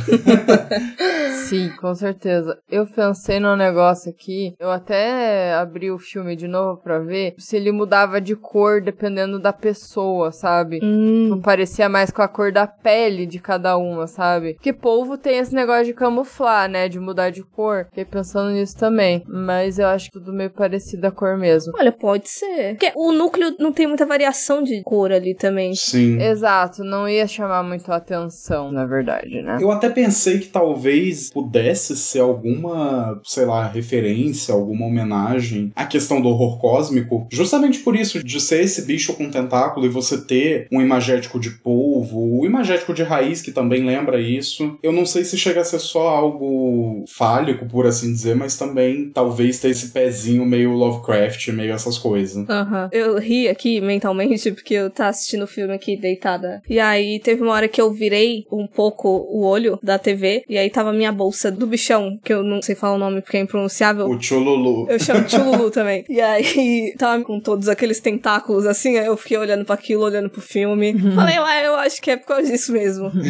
Sim, com certeza. Eu pensei num negócio aqui. Eu até abri o filme de novo pra ver se ele mudava de cor dependendo da pessoa, sabe? Hum. Não parecia mais com a cor da pele de cada uma, sabe? Porque polvo tem esse negócio de camuflar, né? De mudar de cor. Fiquei pensando nisso também. Mas eu acho tudo meio parecido a cor mesmo. Olha, pode ser. Porque o núcleo não tem muita variação de cor ali também. Sim. Exato, não ia chamar muito a atenção, na verdade, né? Eu até pensei que talvez pudesse ser alguma, sei lá, referência, alguma homenagem à questão do horror cósmico, justamente por isso, de ser esse bicho com tentáculo e você ter um imagético de polvo, o imagético de raiz que também lembra isso. Eu não sei se chega a ser só algo fálico, por assim dizer, mas também talvez ter esse pezinho meio Lovecraft, meio essas coisas. Aham. Eu ri aqui mentalmente porque eu tava assistindo o filme aqui deitada. E aí teve uma hora que eu virei um pouco o olho da TV e aí tava minha bolsa do bichão, que eu não sei falar o nome porque é impronunciável. O Cholulu. Eu chamo Chululu também. E aí, tava com todos aqueles tentáculos assim, aí eu fiquei olhando pra aquilo, olhando pro filme. Falei, lá, eu acho que é por causa disso mesmo.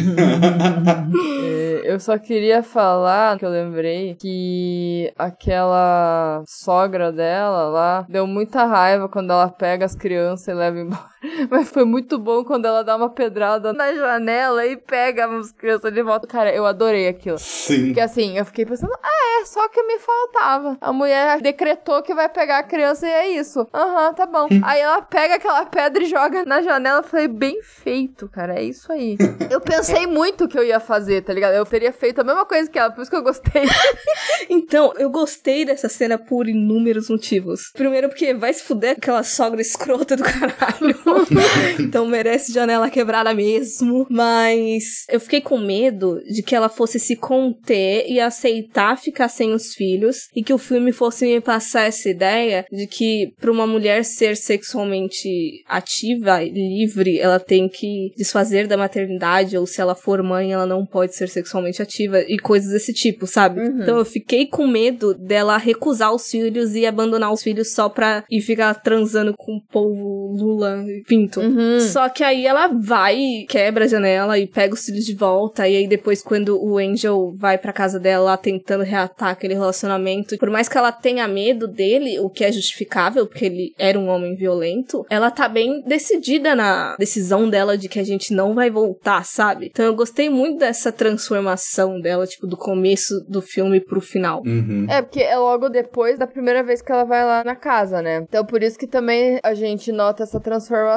É, Eu só queria falar que eu lembrei que aquela sogra dela lá deu muita raiva quando ela pega as crianças e leva embora. Mas foi muito bom quando ela dá uma pedrada na janela e pega as crianças de volta. Cara, eu adorei aquilo. Sim. Porque assim, eu fiquei pensando, ah, é, só que me faltava. A mulher decretou que vai pegar a criança e é isso. Aham, tá bom. aí ela pega aquela pedra e joga na janela. Eu falei, bem feito, cara, é isso aí. eu pensei muito que eu ia fazer, tá ligado? Eu teria feito a mesma coisa que ela, por isso que eu gostei. Então, eu gostei dessa cena por inúmeros motivos. Primeiro, porque vai se fuder aquela sogra escrota do caralho. então merece janela quebrada mesmo. Mas eu fiquei com medo de que ela fosse se conter e aceitar ficar sem os filhos. E que o filme fosse me passar essa ideia de que pra uma mulher ser sexualmente ativa e livre, ela tem que desfazer da maternidade. Ou se ela for mãe, ela não pode ser sexualmente ativa. E coisas desse tipo, sabe? Então eu fiquei com medo dela recusar os filhos e abandonar os filhos só pra ir ficar transando com o povo Lula Pinto. Uhum. Só que aí ela vai, quebra a janela e pega os filhos de volta. E aí depois, quando o Angel vai pra casa dela lá tentando reatar reatar aquele relacionamento. Por mais que ela tenha medo dele, o que é justificável, porque ele era um homem violento, ela tá bem decidida na decisão dela de que a gente não vai voltar, sabe? Então eu gostei muito dessa transformação dela, tipo, do começo do filme pro final. Uhum. É, porque é logo depois da primeira vez que ela vai lá na casa, né? Então por isso que também a gente nota essa transformação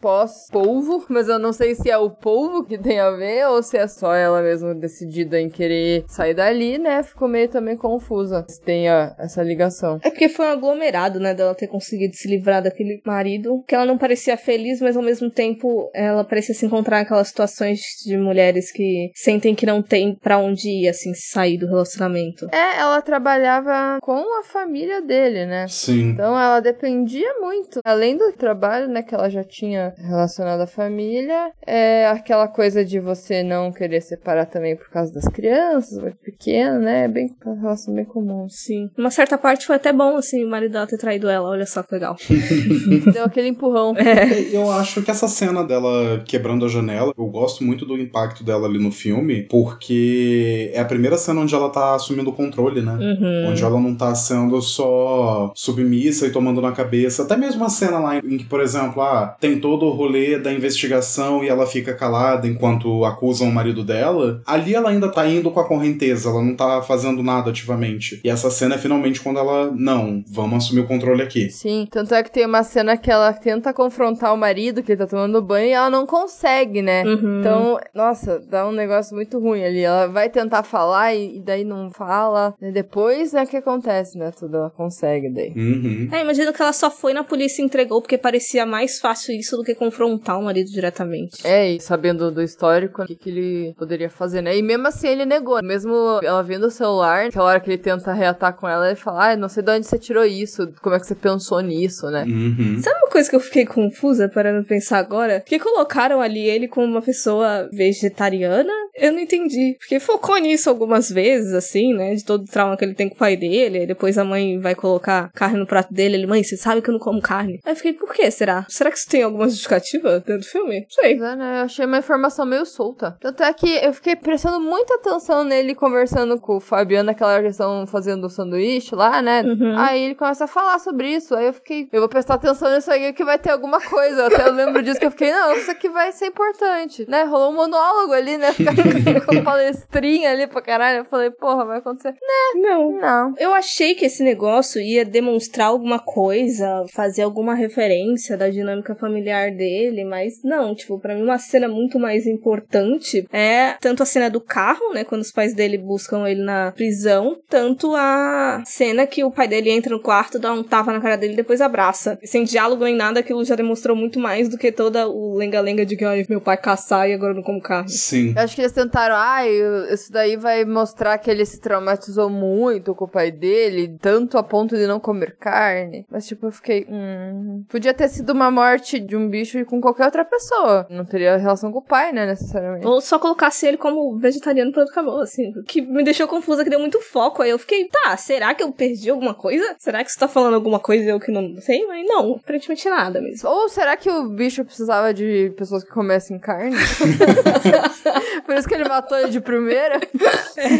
pós-polvo, mas eu não sei se é o polvo que tem a ver ou se é só ela mesma decidida em querer sair dali, né? Ficou meio também confusa se tem a- essa ligação. É porque foi um aglomerado, né, dela ter conseguido se livrar daquele marido, que ela não parecia feliz, mas ao mesmo tempo ela parecia se encontrar naquelas situações de mulheres que sentem que não tem pra onde ir, assim, sair do relacionamento. É, ela trabalhava com a família dele, né? Sim. Então ela dependia muito. Além do trabalho, né, que ela já tinha relacionado à família, é aquela coisa de você não querer separar também por causa das crianças, muito pequeno, né? É bem uma relação bem comum. Sim. Uma certa parte foi até bom, assim, o marido dela ter traído ela, olha só que legal. Deu aquele empurrão. É. Eu acho que essa cena dela quebrando a janela, eu gosto muito do impacto dela ali no filme, porque é a primeira cena onde ela tá assumindo o controle, né? Uhum. Onde ela não tá sendo só submissa e tomando na cabeça. Até mesmo a cena lá em que, por exemplo, ah, tem todo o rolê da investigação e ela fica calada enquanto acusam o marido dela. Ali ela ainda tá indo com a correnteza, ela não tá fazendo nada ativamente. E essa cena é finalmente quando ela, não, vamos assumir o controle aqui. Sim, tanto é que tem uma cena que ela tenta confrontar o marido que ele tá tomando banho e ela não consegue, né? Uhum. Então, nossa, dá um negócio muito ruim ali. Ela vai tentar falar e, e daí não fala. E depois, né, o que acontece, né? Tudo ela consegue daí. Uhum. É, imagino que ela só foi na polícia e entregou porque parecia mais fácil isso do que confrontar o marido diretamente. É, e sabendo do histórico, o que, que ele poderia fazer, né? E mesmo assim ele negou. Mesmo ela vendo o celular, aquela hora que ele tenta reatar com ela, ele fala: Ah, não sei de onde você tirou isso, como é que você pensou nisso, né? Uhum. Sabe uma coisa que eu fiquei confusa parando pensar agora? Que colocaram ali ele como uma pessoa vegetariana? Eu não entendi. Porque focou nisso algumas vezes, assim, né? De todo o trauma que ele tem com o pai dele. Aí depois a mãe vai colocar carne no prato dele. Ele, mãe, você sabe que eu não como carne. Aí eu fiquei, por que será? Será que isso tem alguma justificativa dentro do filme? Não sei. É, né? Eu achei uma informação meio solta. Tanto é que eu fiquei prestando muita atenção nele conversando com o Fabiano, naquela hora que eles estão fazendo o sanduíche lá, né? Uhum. Aí ele começa a falar sobre isso. Aí eu fiquei, eu vou prestar atenção nisso aí que vai ter alguma coisa. Até eu lembro disso que eu fiquei, não, isso aqui vai ser importante, né? Rolou um monólogo ali, né? Ficou palestrinha ali pra caralho. Eu falei, porra, vai acontecer. Não. Não. Eu achei que esse negócio ia demonstrar alguma coisa, fazer alguma referência da dinâmica familiar dele, mas não, tipo, pra mim uma cena muito mais importante é tanto a cena do carro, né, quando os pais dele buscam ele na prisão, tanto a cena que o pai dele entra no quarto, dá um tapa na cara dele e depois abraça. Sem diálogo nem nada, aquilo já demonstrou muito mais do que toda o lenga-lenga de que ai, meu pai caçar e agora eu não como carne. Sim. Eu acho que eles tentaram, ai, isso daí vai mostrar que ele se traumatizou muito com o pai dele, tanto a ponto de não comer carne. Mas, tipo, eu fiquei, hum. Podia ter sido uma morte de um bicho com qualquer outra pessoa. Não teria relação com o pai, né, necessariamente. Ou só colocasse ele como vegetariano pronto, acabou, assim. Que me deixou confusa, que deu muito foco. Aí eu fiquei, tá, será que eu perdi alguma coisa? Será que você tá falando alguma coisa e eu que não sei? Mas não, aparentemente nada mesmo. Ou será que o bicho precisava de pessoas que comessem carne? Por isso que ele matou ele de primeira?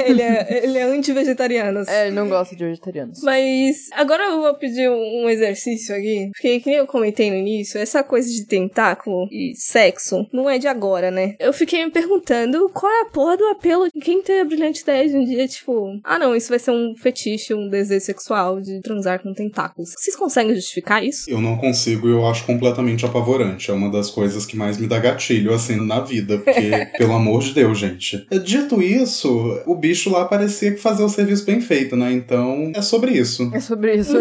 ele é, ele é anti-vegetariano. É, ele não gosta de vegetarianos. Mas agora eu vou pedir um um exercício aqui. Porque, que nem eu comentei no início, essa coisa de tentáculo e sexo não é de agora, né? Eu fiquei me perguntando qual é a porra do apelo de quem tem a brilhante ideia de um dia, tipo, ah não, isso vai ser um fetiche, um desejo sexual de transar com tentáculos. Vocês conseguem justificar isso? Eu não consigo e eu acho completamente apavorante. É uma das coisas que mais me dá gatilho, assim, na vida. Porque, pelo amor de Deus, gente. Dito isso, o bicho lá parecia que fazia o serviço bem feito, né? Então, é sobre isso. É sobre isso.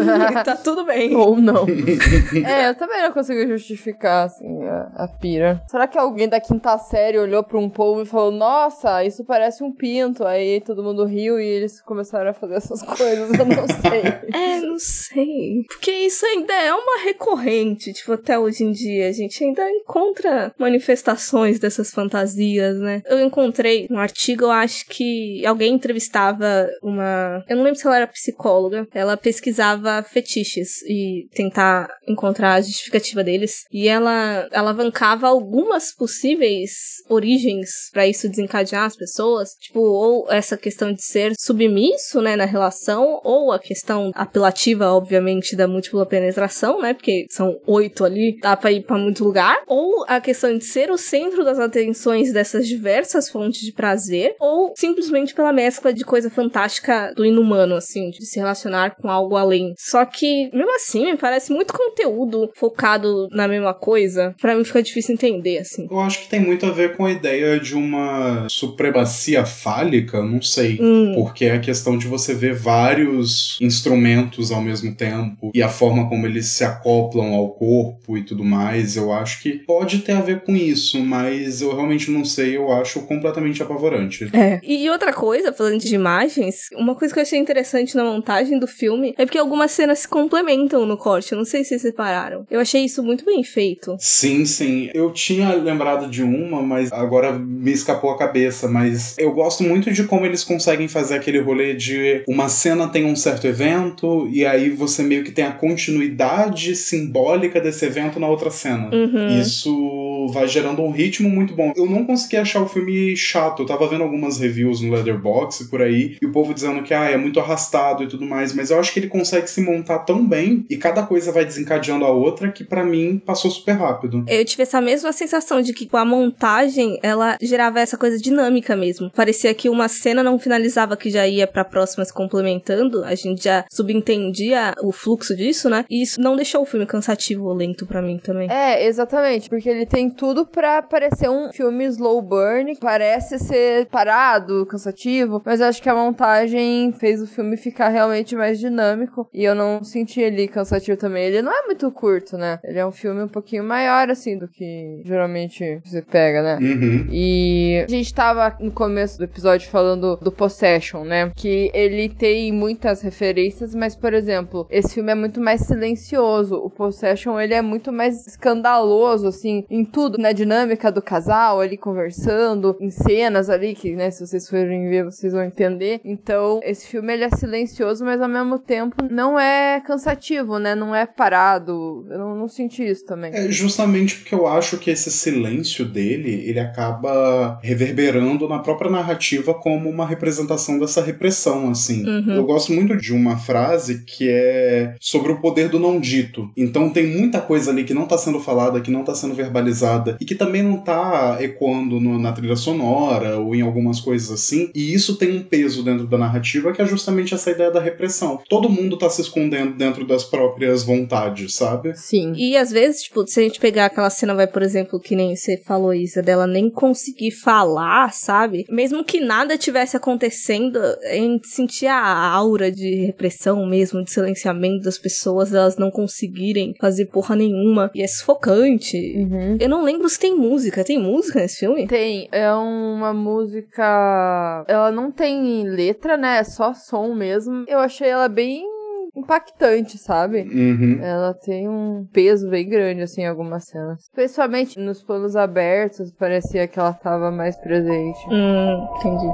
tá tudo bem. Ou não. é, eu também não consigo justificar, assim, a, a pira. Será que alguém da quinta série olhou pra um povo e falou, nossa, isso parece um pinto? Aí todo mundo riu e eles começaram a fazer essas coisas, eu não sei. É, não sei. Porque isso ainda é uma recorrente, tipo, até hoje em dia. A gente ainda encontra manifestações dessas fantasias, né? Eu encontrei um artigo, eu acho que alguém entrevistava uma. Eu não lembro se ela era psicóloga. Ela pesquisava fetiches e tentar encontrar a justificativa deles. E ela alavancava algumas possíveis origens para isso desencadear as pessoas. Tipo, ou essa questão de ser submisso, né, na relação, ou a questão apelativa, obviamente, da múltipla penetração, né? Porque são oito ali, dá pra ir pra muito lugar. Ou a questão de ser o centro das atenções dessas diversas fontes de prazer, ou simplesmente pela mescla de coisa fantástica do inumano, assim, de se relacionar com algo além. Só que, mesmo assim, me parece muito conteúdo focado na mesma coisa. Pra mim fica difícil entender, assim. Eu acho que tem muito a ver com a ideia de uma supremacia fálica, não sei. Hum. Porque é a questão de você ver vários instrumentos ao mesmo tempo e a forma como eles se acoplam ao corpo e tudo mais, eu acho que pode ter a ver com isso, mas eu realmente não sei, eu acho completamente apavorante. É. E outra coisa, falando de imagens, uma coisa que eu achei interessante na montagem do filme é porque algumas cenas se complementam no corte. Eu não sei se vocês separaram. Eu achei isso muito bem feito. Sim, sim. Eu tinha lembrado de uma, mas agora me escapou a cabeça. Mas eu gosto muito de como eles conseguem fazer aquele rolê de uma cena tem um certo evento, e aí você meio que tem a continuidade simbólica desse evento na outra cena. Uhum. Isso vai gerando um ritmo muito bom. Eu não consegui achar o filme chato. Eu tava vendo algumas reviews no Letterboxd por aí, e o povo dizendo que ah, é muito arrastado e tudo mais, mas eu acho que ele consegue se montar tão bem e cada coisa vai desencadeando a outra que para mim passou super rápido. Eu tive essa mesma sensação de que com a montagem ela gerava essa coisa dinâmica mesmo. Parecia que uma cena não finalizava que já ia pra próxima se complementando, a gente já subentendia o fluxo disso, né? E isso não deixou o filme cansativo ou lento para mim também. É, exatamente, porque ele tem tudo pra parecer um filme slow burn, parece ser parado, cansativo, mas eu acho que a montagem fez o filme ficar realmente mais dinâmico e eu não senti ele cansativo também. Ele não é muito curto, né? Ele é um filme um pouquinho maior, assim, do que geralmente você pega, né? Uhum. E a gente tava no começo do episódio falando do Possession, né? Que ele tem muitas referências, mas, por exemplo, esse filme é muito mais silencioso. O Possession, ele é muito mais escandaloso, assim, em tudo, na dinâmica do casal ali conversando, em cenas ali, que, né, se vocês forem ver, vocês vão entender. Então, esse filme, ele é silencioso, mas ao mesmo tempo não é cansativo, né? Não é parado. Eu não, não senti isso também. É justamente porque eu acho que esse silêncio dele, ele acaba reverberando na própria narrativa como uma representação dessa repressão, assim. Uhum. Eu gosto muito de uma frase que é sobre o poder do não dito. Então tem muita coisa ali que não tá sendo falada, que não tá sendo verbalizada e que também não tá ecoando no- na trilha sonora ou em algumas coisas assim. E isso tem um peso dentro da narrativa que é justamente essa ideia da repressão. Todo mundo tá se escondendo dentro das próprias vontades, sabe? Sim. E às vezes, tipo, se a gente pegar aquela cena, vai, por exemplo, que nem você falou, Isa, dela nem conseguir falar, sabe? Mesmo que nada tivesse acontecendo, a gente sentia a aura de repressão mesmo, de silenciamento das pessoas, elas não conseguirem fazer porra nenhuma. E é sufocante. Uhum. Eu não lembro se tem música. Tem música nesse filme? Tem, é uma música. Ela não tem letra, né? É só som mesmo. Eu achei ela bem impactante, sabe? Uhum. Ela tem um peso bem grande, assim, em algumas cenas. Principalmente nos planos abertos, parecia que ela tava mais presente. Hum, entendi.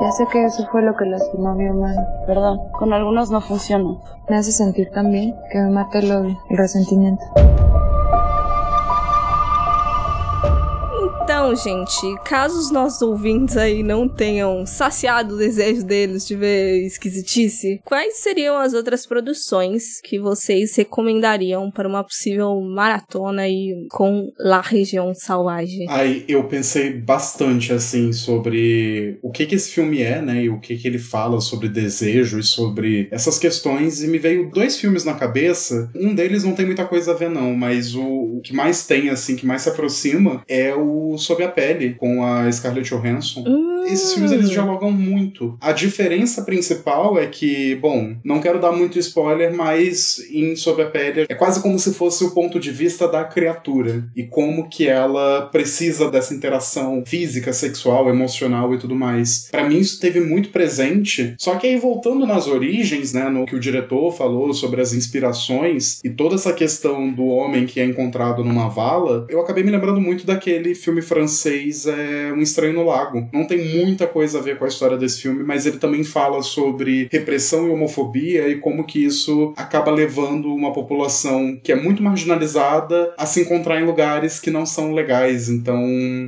Ya sé que eso fue lo que lastimó a mi hermano. Perdón, con algunos no funciona. Me hace sentir tan bien que me mata el odio, el resentimiento. Então, gente, caso os nossos ouvintes aí não tenham saciado o desejo deles de ver esquisitice, quais seriam as outras produções que vocês recomendariam para uma possível maratona aí com La Região Salvage? Aí eu pensei bastante assim sobre o que que esse filme é, né, e o que que ele fala sobre desejo e sobre essas questões e me veio dois filmes na cabeça. Um deles não tem muita coisa a ver não, mas o, o que mais tem assim, que mais se aproxima é o Sob a Pele com a Scarlett Johansson. Hum, esses filmes eles dialogam muito. A diferença principal é que, bom, não quero dar muito spoiler, mas em Sob a Pele é quase como se fosse o ponto de vista da criatura e como que ela precisa dessa interação física, sexual, emocional e tudo mais. Para mim isso teve muito presente. Só que aí voltando nas origens, né, no que o diretor falou sobre as inspirações e toda essa questão do homem que é encontrado numa vala, eu acabei me lembrando muito daquele filme francês é, Um Estranho no Lago. Não tem muita coisa a ver com a história desse filme, mas ele também fala sobre repressão e homofobia e como que isso acaba levando uma população que é muito marginalizada a se encontrar em lugares que não são legais. Então,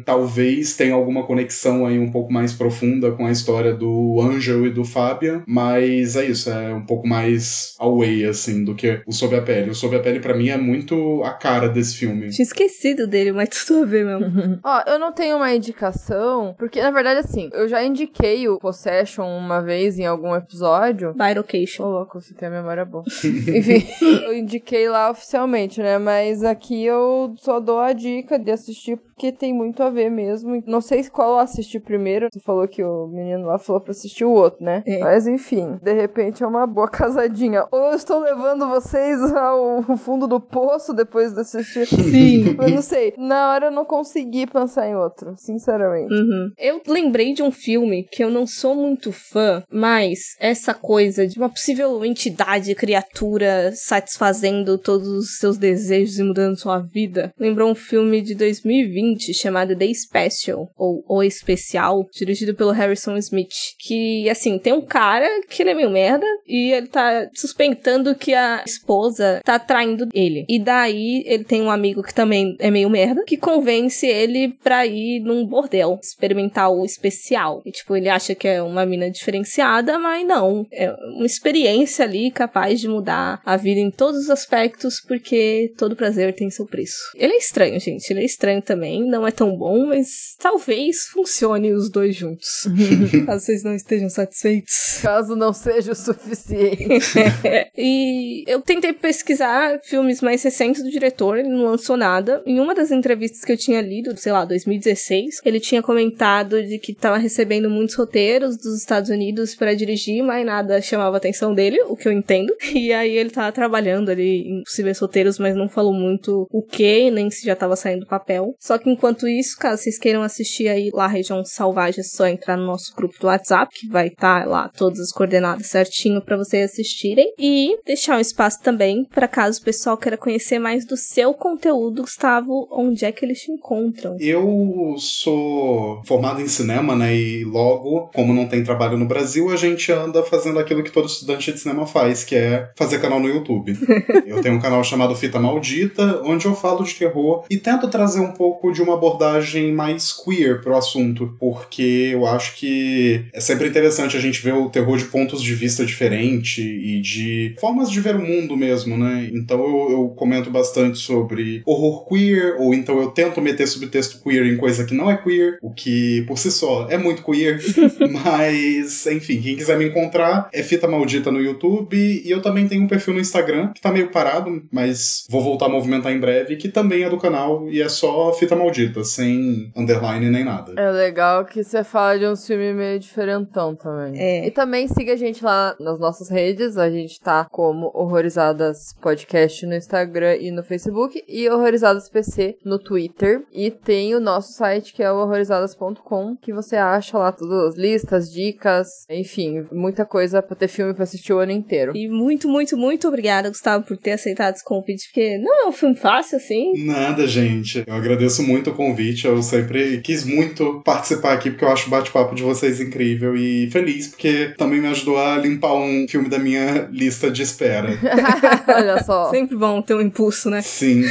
talvez tenha alguma conexão aí um pouco mais profunda com a história do Angel e do Fabian, mas é isso, é um pouco mais away, assim, do que o Sob a Pele. O Sob a Pele, para mim, é muito a cara desse filme. Tinha esquecido dele, mas tudo a ver mesmo. Ó, eu não tenho uma indicação, porque na verdade, assim, eu já indiquei o Possession uma vez em algum episódio. Bilocation. Ô, louco, você tem a memória boa. Enfim, eu indiquei lá oficialmente, né? Mas aqui eu só dou a dica de assistir porque tem muito a ver mesmo. Não sei qual eu assisti primeiro. Você falou que o menino lá falou pra assistir o outro, né? É. Mas enfim, de repente é uma boa casadinha. Ou eu estou levando vocês ao fundo do poço depois de assistir. Sim. Eu não sei. Na hora eu não consegui pensar em outro, sinceramente. Uhum. Eu lembrei de um filme que eu não sou muito fã, mas essa coisa de uma possível entidade, criatura satisfazendo todos os seus desejos e mudando sua vida. Lembrou um filme de 2020 chamado The Special, ou O Especial, dirigido pelo Harrison Smith. Que, assim, tem um cara que ele é meio merda e ele tá suspeitando que a esposa tá traindo ele. E daí ele tem um amigo que também é meio merda, que convence ele pra ir num bordel, experimentar o especial. E, tipo, ele acha que é uma mina diferenciada, mas não. É uma experiência ali capaz de mudar a vida em todos os aspectos, porque todo prazer tem seu preço. Ele é estranho, gente. Ele é estranho também. Não é tão bom, mas talvez funcione os dois juntos. Caso vocês não estejam satisfeitos. Caso não seja o suficiente. e eu tentei pesquisar filmes mais recentes do diretor, ele não lançou nada. Em uma das entrevistas que eu tinha lido, sei lá, 2016, ele tinha comentado de que tava recebendo muitos roteiros dos Estados Unidos para dirigir, mas nada chamava a atenção dele, o que eu entendo. E aí ele tava trabalhando ali em possíveis roteiros, mas não falou muito o que, nem se já tava saindo do papel. Só que enquanto isso, caso vocês queiram assistir aí lá região Salvagem, é só entrar no nosso grupo do WhatsApp, que vai estar lá todas as coordenadas certinho para vocês assistirem. E deixar um espaço também para caso o pessoal queira conhecer mais do seu conteúdo, Gustavo, onde é que eles te encontram? Eu sou formado em cinema, né? E logo, como não tem trabalho no Brasil, a gente anda fazendo aquilo que todo estudante de cinema faz, que é fazer canal no YouTube. eu tenho um canal chamado Fita Maldita, onde eu falo de terror e tento trazer um pouco de uma abordagem mais queer pro assunto, porque eu acho que é sempre interessante a gente ver o terror de pontos de vista diferentes e de formas de ver o mundo mesmo, né? Então eu, eu comento bastante sobre horror queer, ou então eu tento meter subtexto queer em coisa que não é queer, o que por si só é muito queer, mas enfim, quem quiser me encontrar é Fita Maldita no YouTube e eu também tenho um perfil no Instagram que tá meio parado, mas vou voltar a movimentar em breve, que também é do canal e é só Fita Maldita, sem underline nem nada. É legal que você fala de um filme meio diferentão também. É. E também siga a gente lá nas nossas redes. A gente tá como Horrorizadas Podcast no Instagram e no Facebook. E Horrorizadas PC no Twitter. E tem o nosso site que é o horrorizadas.com, que você acha lá todas as listas, dicas, enfim, muita coisa pra ter filme pra assistir o ano inteiro. E muito, muito, muito obrigada, Gustavo, por ter aceitado esse convite, porque não é um filme fácil assim. Nada, gente. Eu agradeço muito o convite. Eu sempre quis muito participar aqui, porque eu acho o bate-papo de vocês incrível e feliz, porque também me ajudou a limpar um filme da minha lista de espera. Olha só. Sempre bom ter um impulso, né? Sim.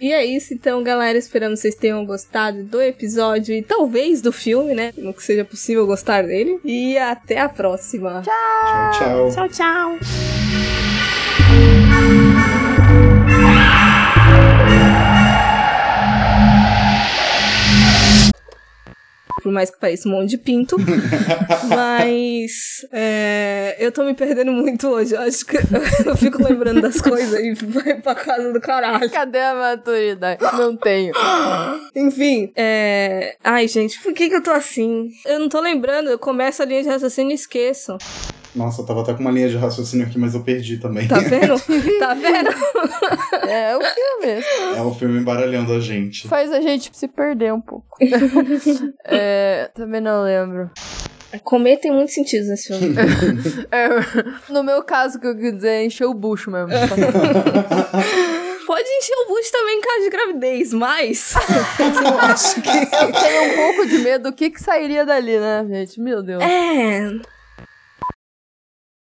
E é isso, então, galera. Esperamos que vocês tenham gostado do episódio e talvez do filme, né? No que seja possível gostar dele. E até a próxima. Tchau, tchau. Tchau, tchau. Por mais que pareça um monte de pinto. Mas é, eu tô me perdendo muito hoje. Eu acho que eu fico lembrando das coisas e vai pra casa do caralho. Cadê a maturidade? Não tenho. Enfim, é. Ai, gente, por que, que eu tô assim? Eu não tô lembrando, eu começo a linha de raciocínio e esqueço. Nossa, eu tava até com uma linha de raciocínio aqui, mas eu perdi também. Tá vendo? tá vendo? É o filme. É o filme embaralhando a gente. Faz a gente se perder um pouco. é, também não lembro. Comer tem muitos sentidos nesse filme. É, no meu caso, o que eu quis dizer é encher o bucho mesmo. Pode encher o bucho também em caso de gravidez, mas eu acho que. Eu tenho um pouco de medo do que, que sairia dali, né, gente? Meu Deus. É.